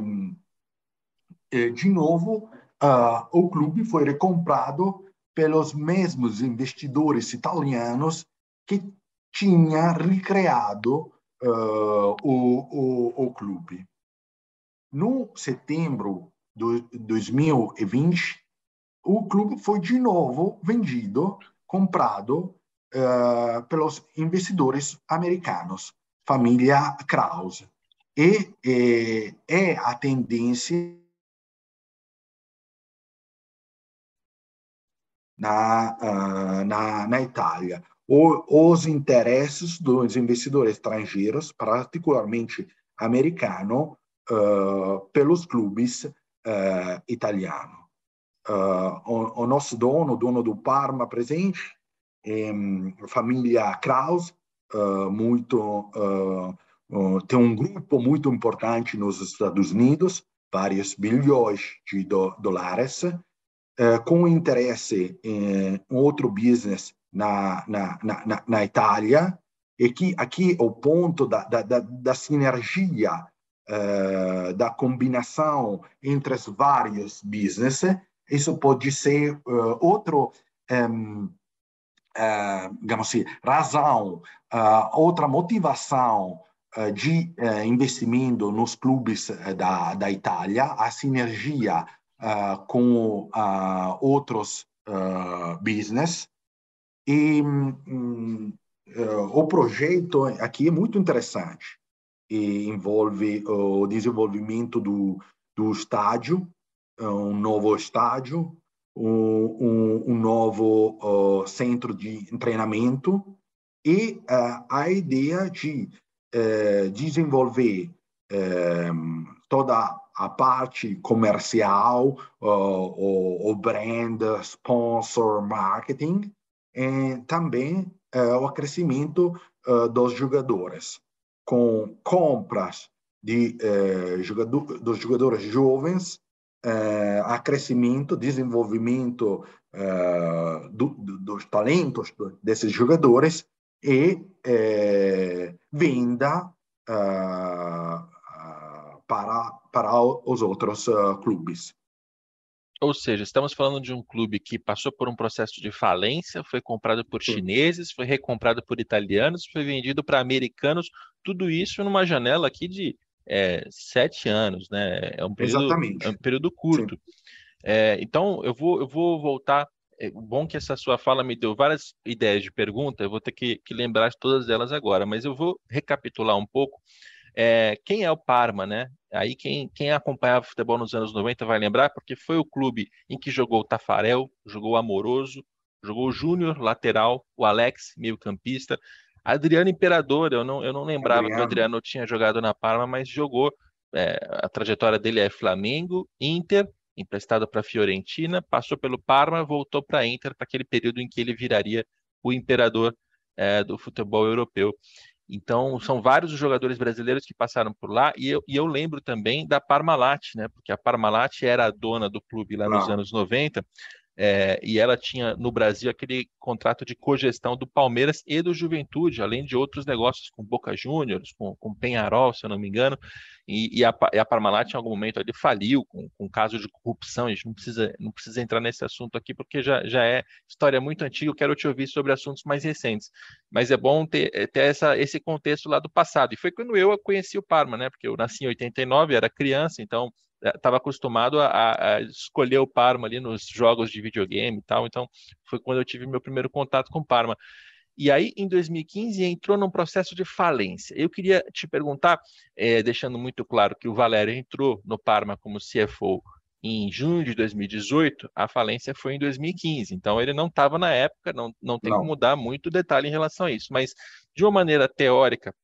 [SPEAKER 3] de novo, uh, o clube foi recomprado pelos mesmos investidores italianos que tinha recriado uh, o, o, o clube. No setembro de 2020, o clube foi de novo vendido, comprado uh, pelos investidores americanos família Krause. E é, é a tendência na, uh, na, na Itália. O, os interesses dos investidores estrangeiros, particularmente americanos, uh, pelos clubes uh, italianos. O, o, nosso dono, dono do Parma presente, família Kraus, uh, muito uh, uh, tem um grupo muito importante nos Estados Unidos, vários bilhões de do, dólares, com interesse em outro business na, na, na, na Itália, e que aqui o ponto da, da, da, da sinergia, da combinação entre os vários business, isso pode ser outro um, uh, digamos assim, razão, uh, outra motivação uh, de investimento nos clubes da, da Itália, a sinergia com outros business. E um, o projeto aqui é muito interessante e envolve o desenvolvimento do, do estádio, um novo estádio, um, um, um novo uh, centro de treinamento e uh, a ideia de uh, desenvolver toda a parte comercial, o, o brand, sponsor, marketing, e também o crescimento dos jogadores, com compras de, jogador, dos jogadores jovens a crescimento, desenvolvimento do, do, dos talentos desses jogadores e venda para, para os outros clubes.
[SPEAKER 2] Ou seja, estamos falando de um clube que passou por um processo de falência, foi comprado por chineses, foi recomprado por italianos, foi vendido para americanos, tudo isso numa janela aqui de é, sete anos, né? É um período, Exatamente. É um período curto. É, então, eu vou, eu vou voltar. É bom que essa sua fala me deu várias ideias de pergunta, eu vou ter que, que lembrar de todas elas agora, mas eu vou recapitular um pouco. É, quem é o Parma, né? Aí quem, quem acompanhava futebol nos anos 90 vai lembrar, porque foi o clube em que jogou o Tafarel, jogou o Amoroso, jogou o Júnior, lateral, o Alex, meio campista, Adriano Imperador, eu não, eu não lembrava Adriano. que o Adriano tinha jogado na Parma, mas jogou. É, a trajetória dele é Flamengo, Inter, emprestado para Fiorentina, passou pelo Parma, voltou para Inter para aquele período em que ele viraria o imperador é, do futebol europeu. Então, são vários os jogadores brasileiros que passaram por lá, e eu, e eu lembro também da Parmalat, né? Porque a Parmalat era a dona do clube lá nos anos 90, é, e ela tinha no Brasil aquele contrato de cogestão do Palmeiras e do Juventude, além de outros negócios com Boca Juniors, com, com Penharol, se eu não me engano, e, e, a, e a, Parmalat em algum momento ali faliu com, com caso de corrupção, a gente não precisa, não precisa entrar nesse assunto aqui porque já, já é história muito antiga, eu quero te ouvir sobre assuntos mais recentes, mas é bom ter, é, ter essa, esse contexto lá do passado, e foi quando eu conheci o Parma, né, porque eu nasci em 89, era criança, então estava acostumado a, a, escolher o Parma ali nos jogos de videogame e tal, então foi quando eu tive meu primeiro contato com o Parma. E aí, em 2015, entrou num processo de falência. Eu queria te perguntar, é, deixando muito claro que o Valério entrou no Parma como CFO em junho de 2018, a falência foi em 2015. Então, ele não estava na época, não, não tem não. como dar muito detalhe em relação a isso. Mas, de uma maneira teórica, o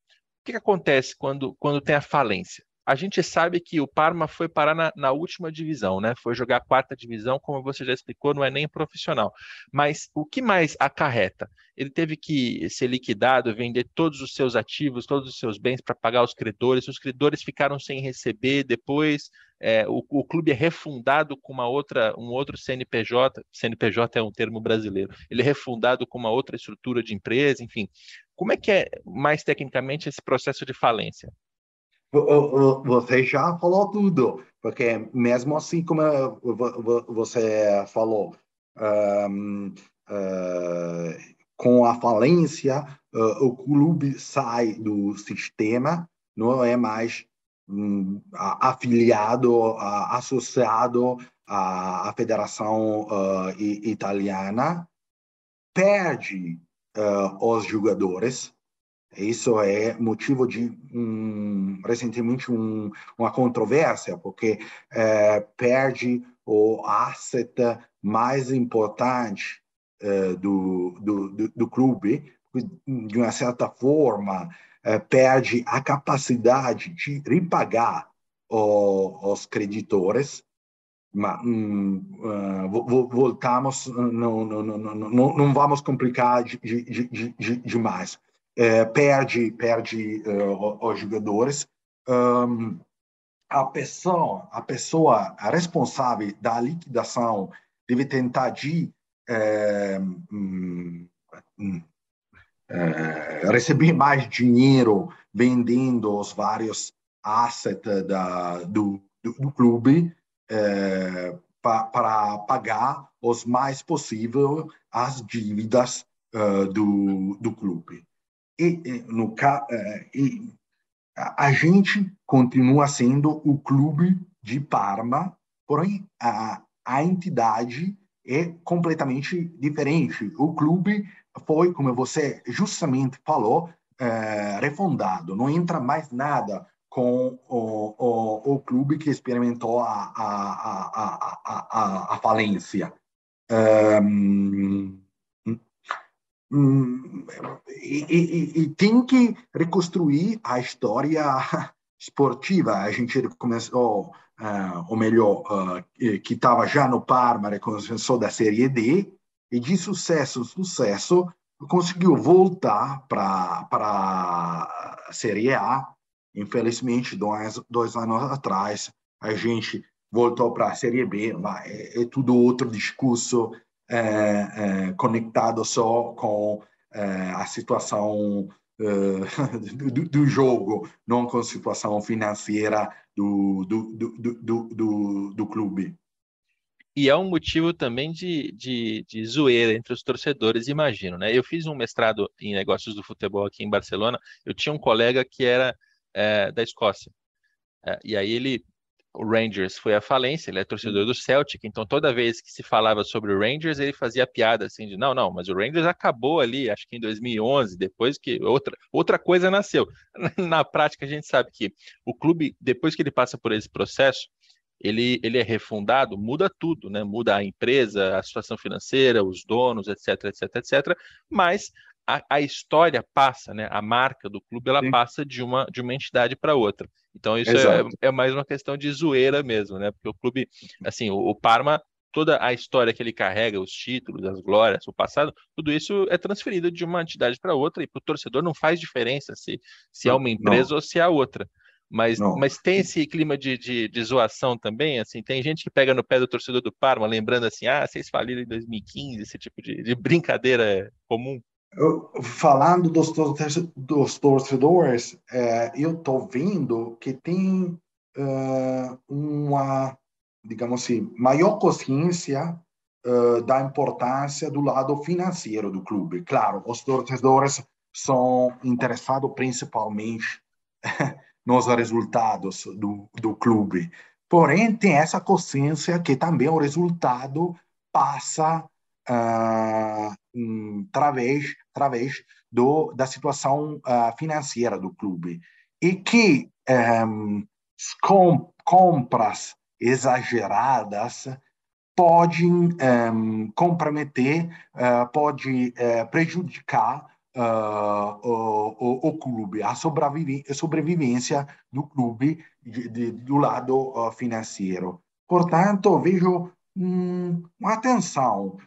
[SPEAKER 2] que, que acontece quando, quando tem a falência? A gente sabe que o Parma foi parar na, na, última divisão, né? Foi jogar a quarta divisão, como você já explicou, não é nem profissional. Mas o que mais acarreta? Ele teve que ser liquidado, vender todos os seus ativos, todos os seus bens para pagar os credores. Os credores ficaram sem receber. Depois, é, o, o, clube é refundado com uma outra, um outro CNPJ. CNPJ é um termo brasileiro. Ele é refundado com uma outra estrutura de empresa, enfim. Como é que é mais tecnicamente esse processo de falência?
[SPEAKER 3] Você já falou tudo, porque mesmo assim como você falou, um, uh, com a falência, uh, o clube sai do sistema, não é mais um, afiliado, uh, associado à, à Federação uh, Italiana, perde os jogadores, isso é motivo de um, recentemente um, uma controvérsia, porque é, perde o asset mais importante é, do, do, do, do, clube, de uma certa forma, é, perde a capacidade de repagar o, os creditores. Mas, hum, uh, voltamos, não, não, não, não, não vamos complicar de, de, de, demais é, perde, perde uh, os jogadores. Um, a pessoa, a pessoa responsável da liquidação deve tentar de é, hum, é, receber mais dinheiro vendendo os vários assets da, do, do, do clube é, para pagar os mais possível as dívidas do, do clube. E, no, é, e, a gente continua sendo o clube de Parma, porém a, a entidade é completamente diferente. O clube foi, como você justamente falou, é, refundado. Não entra mais nada com o, o, o clube que experimentou a, a, a, a, a falência. Um, Hum, e, e, tem que reconstruir a história esportiva. A gente começou, uh, ou melhor, uh, que estava já no Parma, começou da Série D, e de sucesso sucesso, conseguiu voltar para a Série A. Infelizmente, dois, dois anos atrás, a gente voltou para a Série B, mas é, é tudo outro discurso é, é, conectado só com é, a situação do, do, jogo, não com a situação financeira do, do, do, do, clube.
[SPEAKER 2] E é um motivo também de, de, de zoeira entre os torcedores, imagino. Né? Eu fiz um mestrado em negócios do futebol aqui em Barcelona. Eu tinha um colega que era é, da Escócia. É, e aí ele o Rangers foi à falência, ele é torcedor do Celtic, então toda vez que se falava sobre o Rangers, ele fazia piada assim de não, não, mas o Rangers acabou ali, acho que em 2011, depois que outra, outra coisa nasceu. Na prática, a gente sabe que o clube, depois que ele passa por esse processo, ele, ele é refundado, muda tudo, né? Muda a empresa, a situação financeira, os donos, etc, etc, etc. Mas a, a, história passa, né? A marca do clube ela Sim. passa de uma de uma entidade para outra. Então isso é, é, mais uma questão de zoeira mesmo, né? Porque o clube, assim, o, o, Parma, toda a história que ele carrega, os títulos, as glórias, o passado, tudo isso é transferido de uma entidade para outra e para o torcedor não faz diferença se se é uma empresa não. ou se é outra. Mas, mas tem esse clima de, de, de, zoação também, assim, tem gente que pega no pé do torcedor do Parma, lembrando assim, ah, vocês faliram em 2015, esse tipo de, de brincadeira comum
[SPEAKER 3] falando dos, dos torcedores, é, eu estou vendo que tem uh, uma, digamos assim, maior consciência uh, da importância do lado financeiro do clube. Claro, os torcedores são interessados principalmente nos resultados do, do clube. Porém, tem essa consciência que também o resultado passa uh, através, através do, da situação uh, financeira do clube. E que um, com, compras exageradas podem um, comprometer, uh, pode uh, prejudicar uh, o, o, o, clube, a sobrevivência do clube de, de, do lado financeiro. Portanto, vejo um, uma atenção.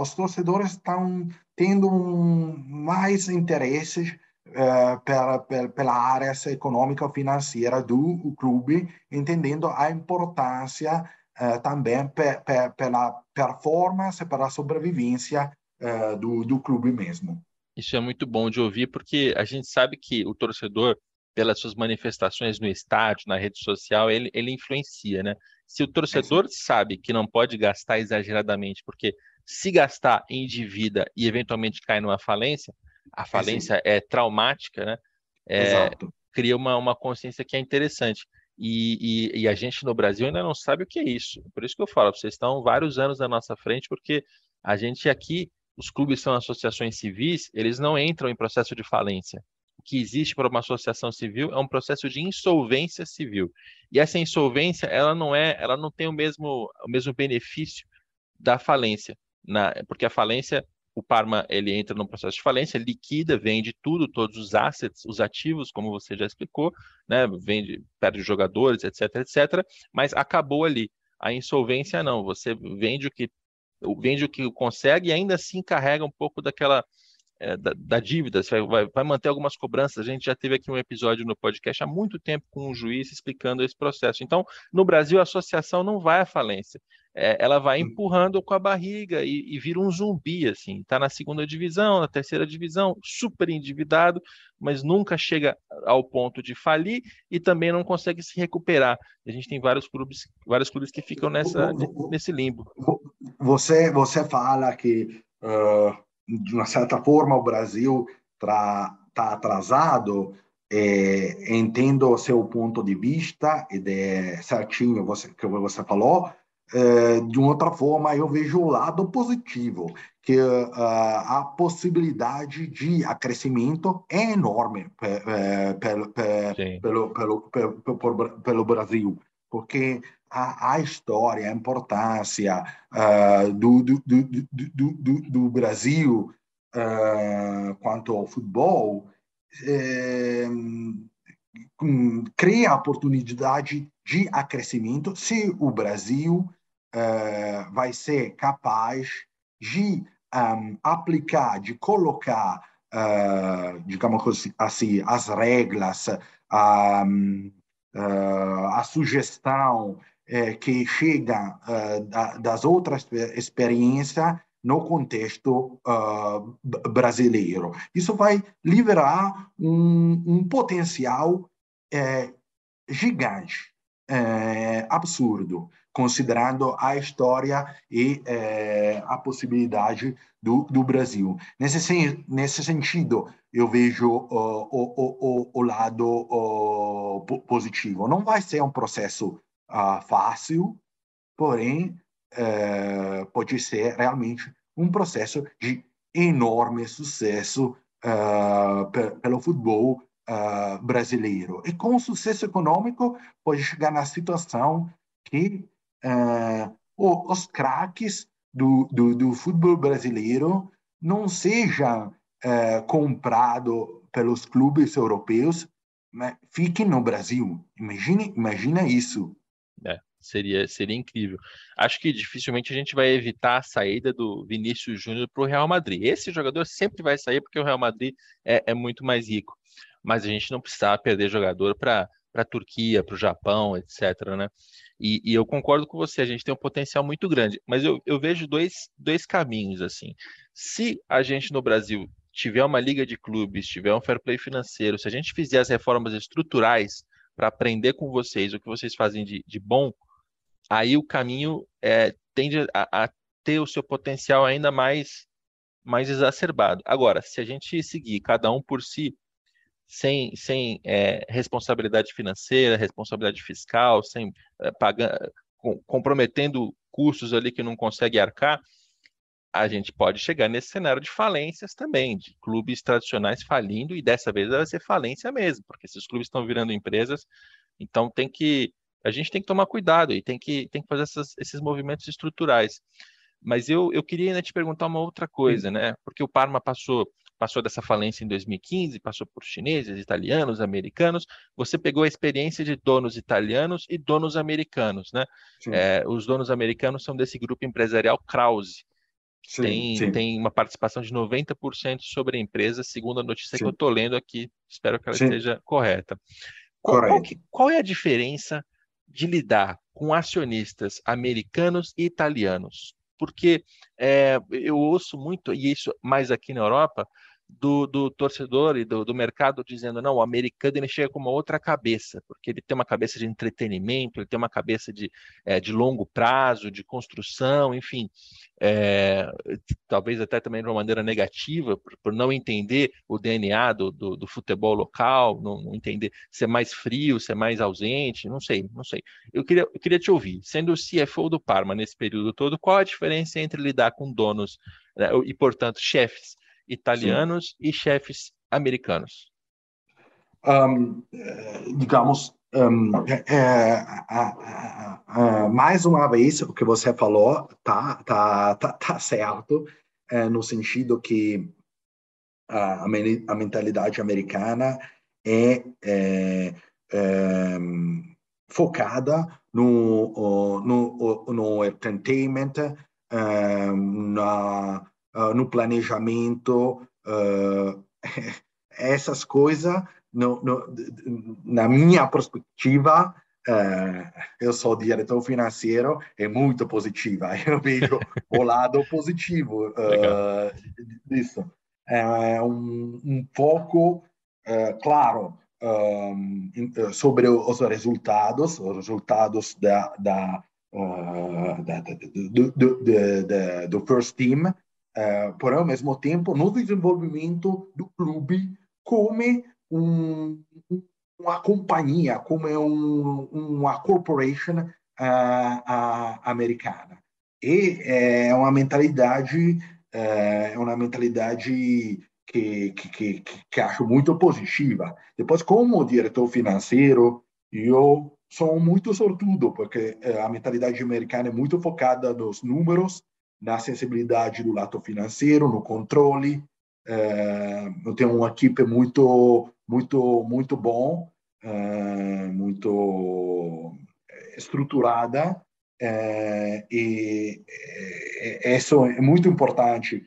[SPEAKER 3] Os torcedores estão tendo um, mais interesses uh, pela, pela, área econômica financeira do clube, entendendo a importância uh, também pe, pe, pela performance, pela sobrevivência uh, do, do clube mesmo.
[SPEAKER 2] Isso é muito bom de ouvir, porque a gente sabe que o torcedor, pelas suas manifestações no estádio, na rede social, ele, ele influencia, né? Se o torcedor é sabe que não pode gastar exageradamente, porque se gastar em dívida e eventualmente cai numa falência, a falência é, é traumática, né? É, cria uma, uma consciência que é interessante. E, e, e, a gente no Brasil ainda não sabe o que é isso. Por isso que eu falo, vocês estão vários anos na nossa frente, porque a gente aqui, os clubes são associações civis, eles não entram em processo de falência que existe para uma associação civil é um processo de insolvência civil. E essa insolvência, ela não é, ela não tem o mesmo, o mesmo benefício da falência, na, porque a falência, o Parma, ele entra no processo de falência, liquida, vende tudo, todos os assets, os ativos, como você já explicou, né, vende, perde jogadores, etc, etc, mas acabou ali. A insolvência não, você vende o que vende o que consegue e ainda assim carrega um pouco daquela é, da, da, dívida, você vai, vai, manter algumas cobranças. A gente já teve aqui um episódio no podcast há muito tempo com um juiz explicando esse processo. Então, no Brasil, a associação não vai à falência. É, ela vai empurrando com a barriga e, e vira um zumbi, assim. Está na segunda divisão, na terceira divisão, super endividado, mas nunca chega ao ponto de falir e também não consegue se recuperar. A gente tem vários clubes, vários clubes que ficam nessa, nesse limbo.
[SPEAKER 3] Você, você fala que uh de uma certa forma, o Brasil está atrasado. É, entendo o seu ponto de vista, e é certinho você, que você falou. É, de outra forma, eu vejo o lado positivo, que uh, a possibilidade de crescimento é enorme é, pelo, pelo, pelo, pelo, pelo Brasil, porque a, a história, a importância uh, do, do, do, do, Brasil uh, quanto ao futebol é, cria oportunidade de crescimento se o Brasil uh, vai ser capaz de um, aplicar, de colocar, uh, digamos assim, as regras, uh, a sugestão é, que chega uh, da, das outras experiências no contexto uh, brasileiro. Isso vai liberar um, um potencial é, gigante, é, absurdo, considerando a história e é, a possibilidade do, do Brasil. Nesse, nesse sentido, eu vejo uh, o, o, o, lado uh, positivo. Não vai ser um processo uh, fácil, porém uh, pode ser realmente um processo de enorme sucesso uh, pelo futebol uh, brasileiro. E com sucesso econômico, pode chegar na situação que os craques do, do, do, futebol brasileiro não sejam comprados pelos clubes europeus, mas fiquem no Brasil. Imagine, imagina isso.
[SPEAKER 2] Seria, seria incrível. Acho que dificilmente a gente vai evitar a saída do Vinícius Júnior para o Real Madrid. Esse jogador sempre vai sair porque o Real Madrid é, é muito mais rico. Mas a gente não precisa perder jogador para a Turquia, para o Japão, etc. Né? E, e, eu concordo com você, a gente tem um potencial muito grande. Mas eu, eu vejo dois, dois caminhos assim. Se a gente no Brasil tiver uma liga de clubes, tiver um fair play financeiro, se a gente fizer as reformas estruturais para aprender com vocês o que vocês fazem de, de bom, aí o caminho é, tende a, a, ter o seu potencial ainda mais, mais exacerbado. Agora, se a gente seguir cada um por si, sem, sem é, responsabilidade financeira, responsabilidade fiscal, sem é, pagar, com, comprometendo custos ali que não consegue arcar, a gente pode chegar nesse cenário de falências também, de clubes tradicionais falindo, e dessa vez vai ser falência mesmo, porque esses clubes estão virando empresas, então tem que a gente tem que tomar cuidado e tem que, tem que fazer essas, esses movimentos estruturais. Mas eu, eu queria ainda te perguntar uma outra coisa, né? Porque o Parma passou passou dessa falência em 2015, passou por chineses, italianos, americanos. Você pegou a experiência de donos italianos e donos americanos, né? É, os donos americanos são desse grupo empresarial Krause. Sim, tem, sim. tem uma participação de 90% sobre a empresa, segundo a notícia sim. que eu estou lendo aqui. Espero que ela esteja correta. Qual, qual, que, qual é a diferença de lidar com acionistas americanos e italianos? Porque é, eu ouço muito, e isso mais aqui na Europa, do, do torcedor e do, do, mercado dizendo não, o americano ele chega com uma outra cabeça, porque ele tem uma cabeça de entretenimento, ele tem uma cabeça de, é, de longo prazo, de construção, enfim, é, talvez até também de uma maneira negativa, por, por não entender o DNA do, do, do futebol local, não, não, entender ser mais frio, ser mais ausente, não sei, não sei. Eu queria, eu queria te ouvir, sendo o CFO do Parma nesse período todo, qual a diferença entre lidar com donos né, e, portanto, chefes italianos Sim. e chefes americanos?
[SPEAKER 3] Um, digamos, um, é, é, mais uma vez, o que você falou tá, tá, tá, tá certo, é, no sentido que a, a mentalidade americana é, é, é focada no, no, no entertainment, na, uh, no planejamento, uh, essas coisas, no, no, na minha perspectiva, uh, eu sou diretor financeiro, é muito positiva. Eu vejo o lado positivo disso. É um, um pouco, claro, um, sobre os resultados, os resultados uh, da, da do, do, do, do, first team, uh, porém, ao mesmo tempo, no desenvolvimento do clube como um, uma companhia, como um, uma corporation uh, uh, americana. E é uma mentalidade, é uma mentalidade que, que, que, que acho muito positiva. Depois, como diretor financeiro, eu sou muito sortudo, porque a mentalidade americana é muito focada nos números, na sensibilidade do lado financeiro, no controle. É, eu tenho uma equipe muito, muito, muito bom, é, muito estruturada, é, e isso é muito importante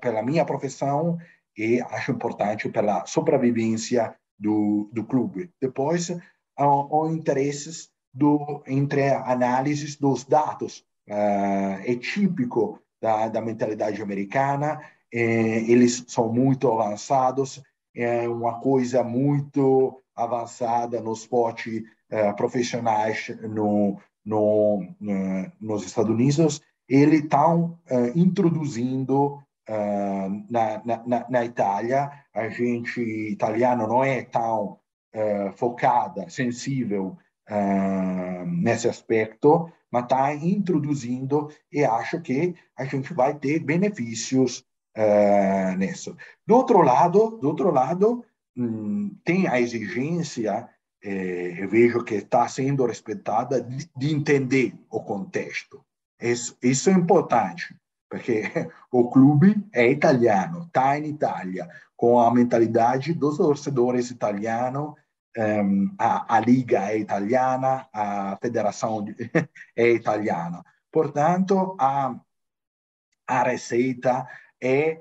[SPEAKER 3] pela minha profissão e acho importante pela sobrevivência do, do clube. Depois, há, há interesses do, entre análises dos dados é típico da, da mentalidade americana. Eles são muito avançados, é uma coisa muito avançada no esporte uh, profissionais no, no, uh, nos Estados Unidos. Eles estão uh, introduzindo na, na, na, Itália, a gente italiano não é tão focada, sensível nesse aspecto, mas está introduzindo e acho que a gente vai ter benefícios uh, nisso. Do outro lado, do outro lado hum, tem a exigência, eh, eu vejo que está sendo respeitada, de, de, entender o contexto. Isso, isso é importante, porque o clube é italiano, está em Itália, com a mentalidade dos torcedores italianos, um, a, a, liga é italiana, a federação é italiana. Portanto, a, a receita é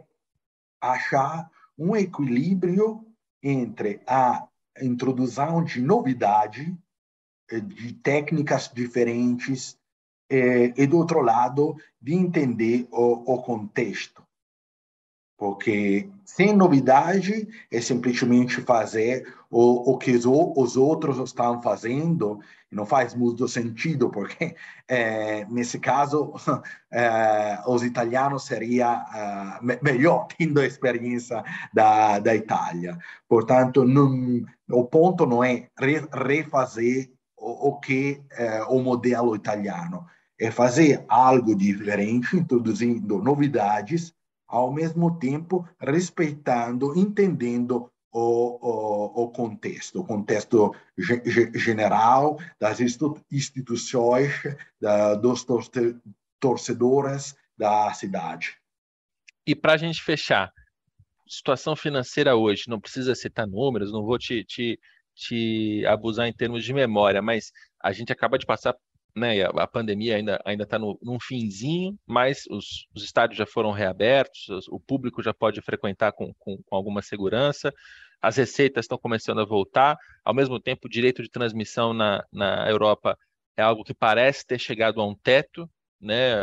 [SPEAKER 3] achar um equilíbrio entre a introdução de novidade, eh, de técnicas diferentes, eh, e, do outro lado, de entender o, o contexto porque sem novidade é simplesmente fazer o, o que os, os outros estão fazendo não faz muito sentido, porque é, nesse caso é, os italianos seria uh, melhor tendo a experiência da, da Itália. Portanto, o ponto não é re, refazer o, o que é o modelo italiano, é fazer algo diferente, introduzindo novidades, ao mesmo tempo respeitando, entendendo o, o, o contexto, o contexto geral das instituições, da, dos torcedores da cidade.
[SPEAKER 2] E para a gente fechar, situação financeira hoje, não precisa citar números, não vou te, te, te abusar em termos de memória, mas a gente acaba de passar né, a, pandemia ainda ainda está num finzinho, mas os, os, estádios já foram reabertos, o público já pode frequentar com, com, com alguma segurança, as receitas estão começando a voltar, ao mesmo tempo o direito de transmissão na, na Europa é algo que parece ter chegado a um teto, né?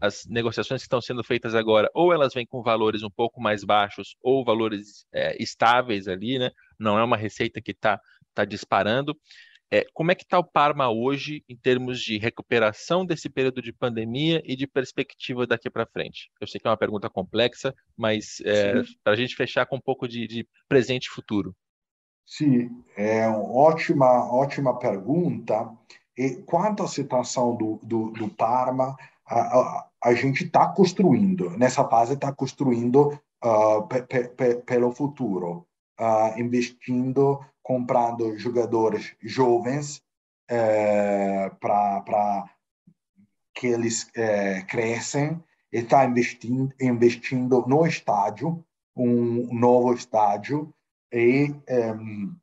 [SPEAKER 2] As negociações que estão sendo feitas agora, ou elas vêm com valores um pouco mais baixos, ou valores é, estáveis ali, né? Não é uma receita que está tá disparando. É, como é que está o Parma hoje em termos de recuperação desse período de pandemia e de perspectiva daqui para frente? Eu sei que é uma pergunta complexa, mas é, para a gente fechar com um pouco de, de, presente e futuro.
[SPEAKER 3] Sim, é uma ótima, ótima pergunta. E quanto à situação do, do, do Parma, a, a, a gente está construindo, nessa fase está construindo uh, pe, pe, pelo futuro, uh, investindo comprando jogadores jovens é, para que eles é, crescem e está investindo, investindo no estádio, um novo estádio e um,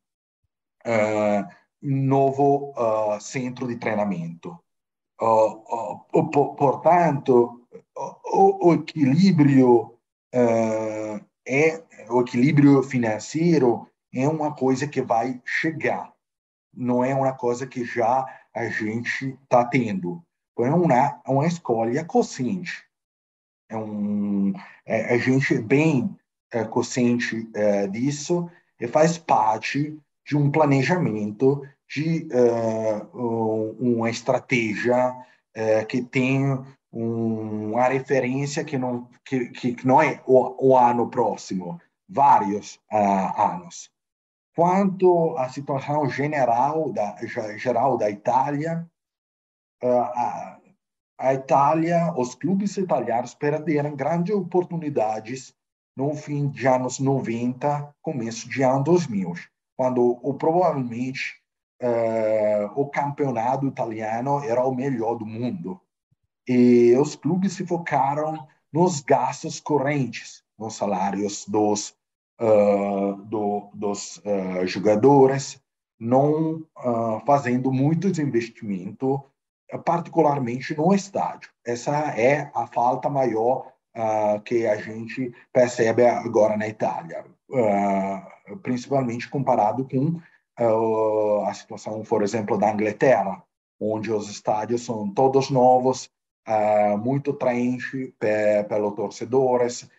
[SPEAKER 3] uh, novo uh, centro de treinamento. Uh, portanto, o, o equilíbrio é o equilíbrio financeiro é uma coisa que vai chegar, não é uma coisa que já a gente está tendo. É uma, uma escolha consciente. É um, é, a gente é bem é, consciente é, disso e faz parte de um planejamento, de uh, uma estratégia uh, que tem um, uma referência que não, que, que não é o, o ano próximo, vários uh, anos. Quanto à situação general da, geral da Itália, a, a Itália, os clubes italianos perderam grandes oportunidades no fim de anos 90, começo de ano 2000, quando o, provavelmente uh, o campeonato italiano era o melhor do mundo. E os clubes se focaram nos gastos correntes, nos salários dos uh, do, dos uh, jogadores, não uh, fazendo muitos investimentos, particularmente no estádio. Essa é a falta maior que a gente percebe agora na Itália, principalmente comparado com a situação, por exemplo, da Inglaterra, onde os estádios são todos novos, muito preenche pelos torcedores.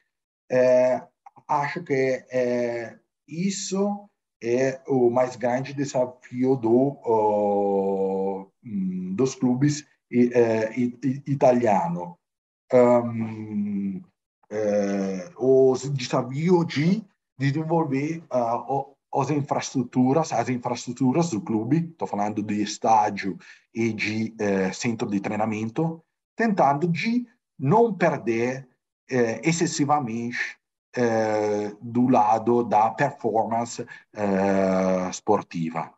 [SPEAKER 3] Acho que é, isso é o mais grande desafio do, dos clubes uh, italianos. Um, uh, os desafios de desenvolver uh, as infraestruturas, as infraestruturas do clube, estou falando de estádio e de uh, centro de treinamento, tentando de não perder uh, excessivamente eh, do lado da performance eh, sportiva.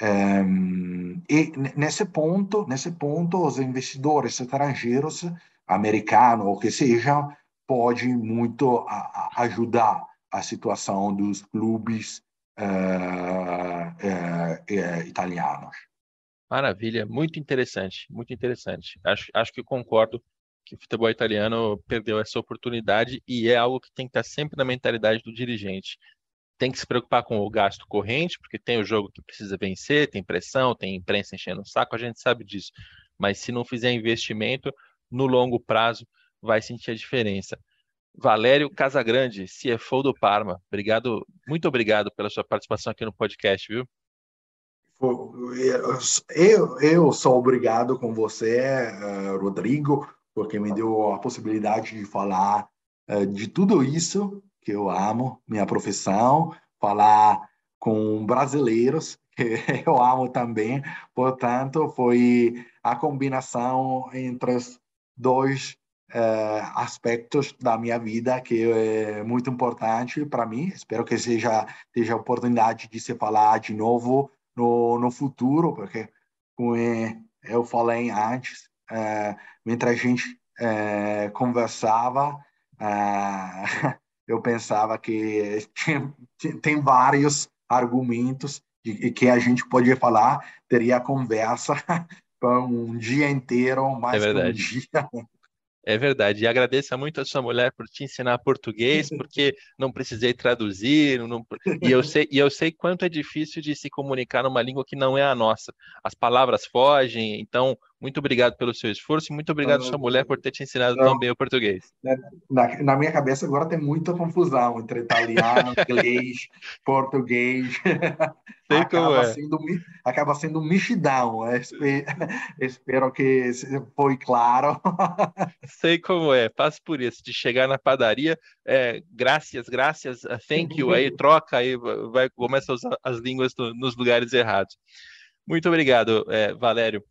[SPEAKER 3] Um, e nesse ponto, nesse ponto, os investidores estrangeiros, americanos ou que seja, podem muito a, a ajudar a situação dos clubes uh, uh, uh, italianos.
[SPEAKER 2] Maravilha, muito interessante, muito interessante. Acho, acho que concordo que o futebol italiano perdeu essa oportunidade e é algo que tem que estar sempre na mentalidade do dirigente. Tem que se preocupar com o gasto corrente, porque tem o jogo que precisa vencer, tem pressão, tem imprensa enchendo o saco, a gente sabe disso. Mas se não fizer investimento, no longo prazo vai sentir a diferença. Valério Casagrande, CFO do Parma. Obrigado, muito obrigado pela sua participação aqui no podcast, viu?
[SPEAKER 3] Eu, eu sou obrigado com você, eh, Rodrigo porque me deu a possibilidade de falar uh, de tudo isso que eu amo, minha profissão, falar com brasileiros, que eu amo também. Portanto, foi a combinação entre os dois uh, aspectos da minha vida que é muito importante para mim. Espero que seja seja a oportunidade de se falar de novo no, no futuro, porque como eu falei antes, uh, mientras a gente uh, conversava, eu pensava que tinha, tem vários argumentos e que a gente podia falar, teria conversa um dia inteiro, mais é um dia.
[SPEAKER 2] É verdade. E agradeça muito a sua mulher por te ensinar português, porque não precisei traduzir. Não... E, eu sei, e eu sei quanto é difícil de se comunicar numa língua que não é a nossa. As palavras fogem. Então, muito obrigado pelo seu esforço e muito obrigado, sua mulher, por ter te ensinado não, tão bem o português.
[SPEAKER 3] Na, na, minha cabeça agora tem muita confusão entre italiano, inglês, português.
[SPEAKER 2] Sei acaba, é.
[SPEAKER 3] sendo, acaba sendo um mexidão. É, espero que foi claro.
[SPEAKER 2] Sei como é. Passo por isso, de chegar na padaria, é, graças, graças, uh, thank you, aí troca, aí vai, começa a usar as línguas no, nos lugares errados. Muito obrigado, é, Valério.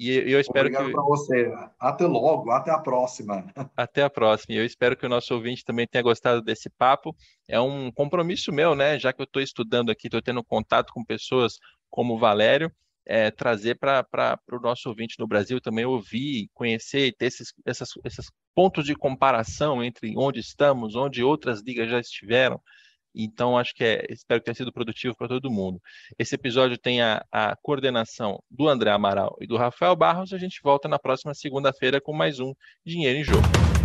[SPEAKER 2] E eu espero
[SPEAKER 3] Obrigado
[SPEAKER 2] que.
[SPEAKER 3] para você. Até logo, até a próxima.
[SPEAKER 2] Até a próxima. E eu espero que o nosso ouvinte também tenha gostado desse papo. É um compromisso meu, né? Já que eu estou estudando aqui, estou tendo contato com pessoas como o Valério, é, trazer para o nosso ouvinte no Brasil também ouvir, conhecer e ter esses, essas, esses pontos de comparação entre onde estamos, onde outras ligas já estiveram. Então, acho que é, espero que tenha sido produtivo para todo mundo. Esse episódio tem a, a, coordenação do André Amaral e do Rafael Barros. A gente volta na próxima segunda-feira com mais um Dinheiro em Jogo.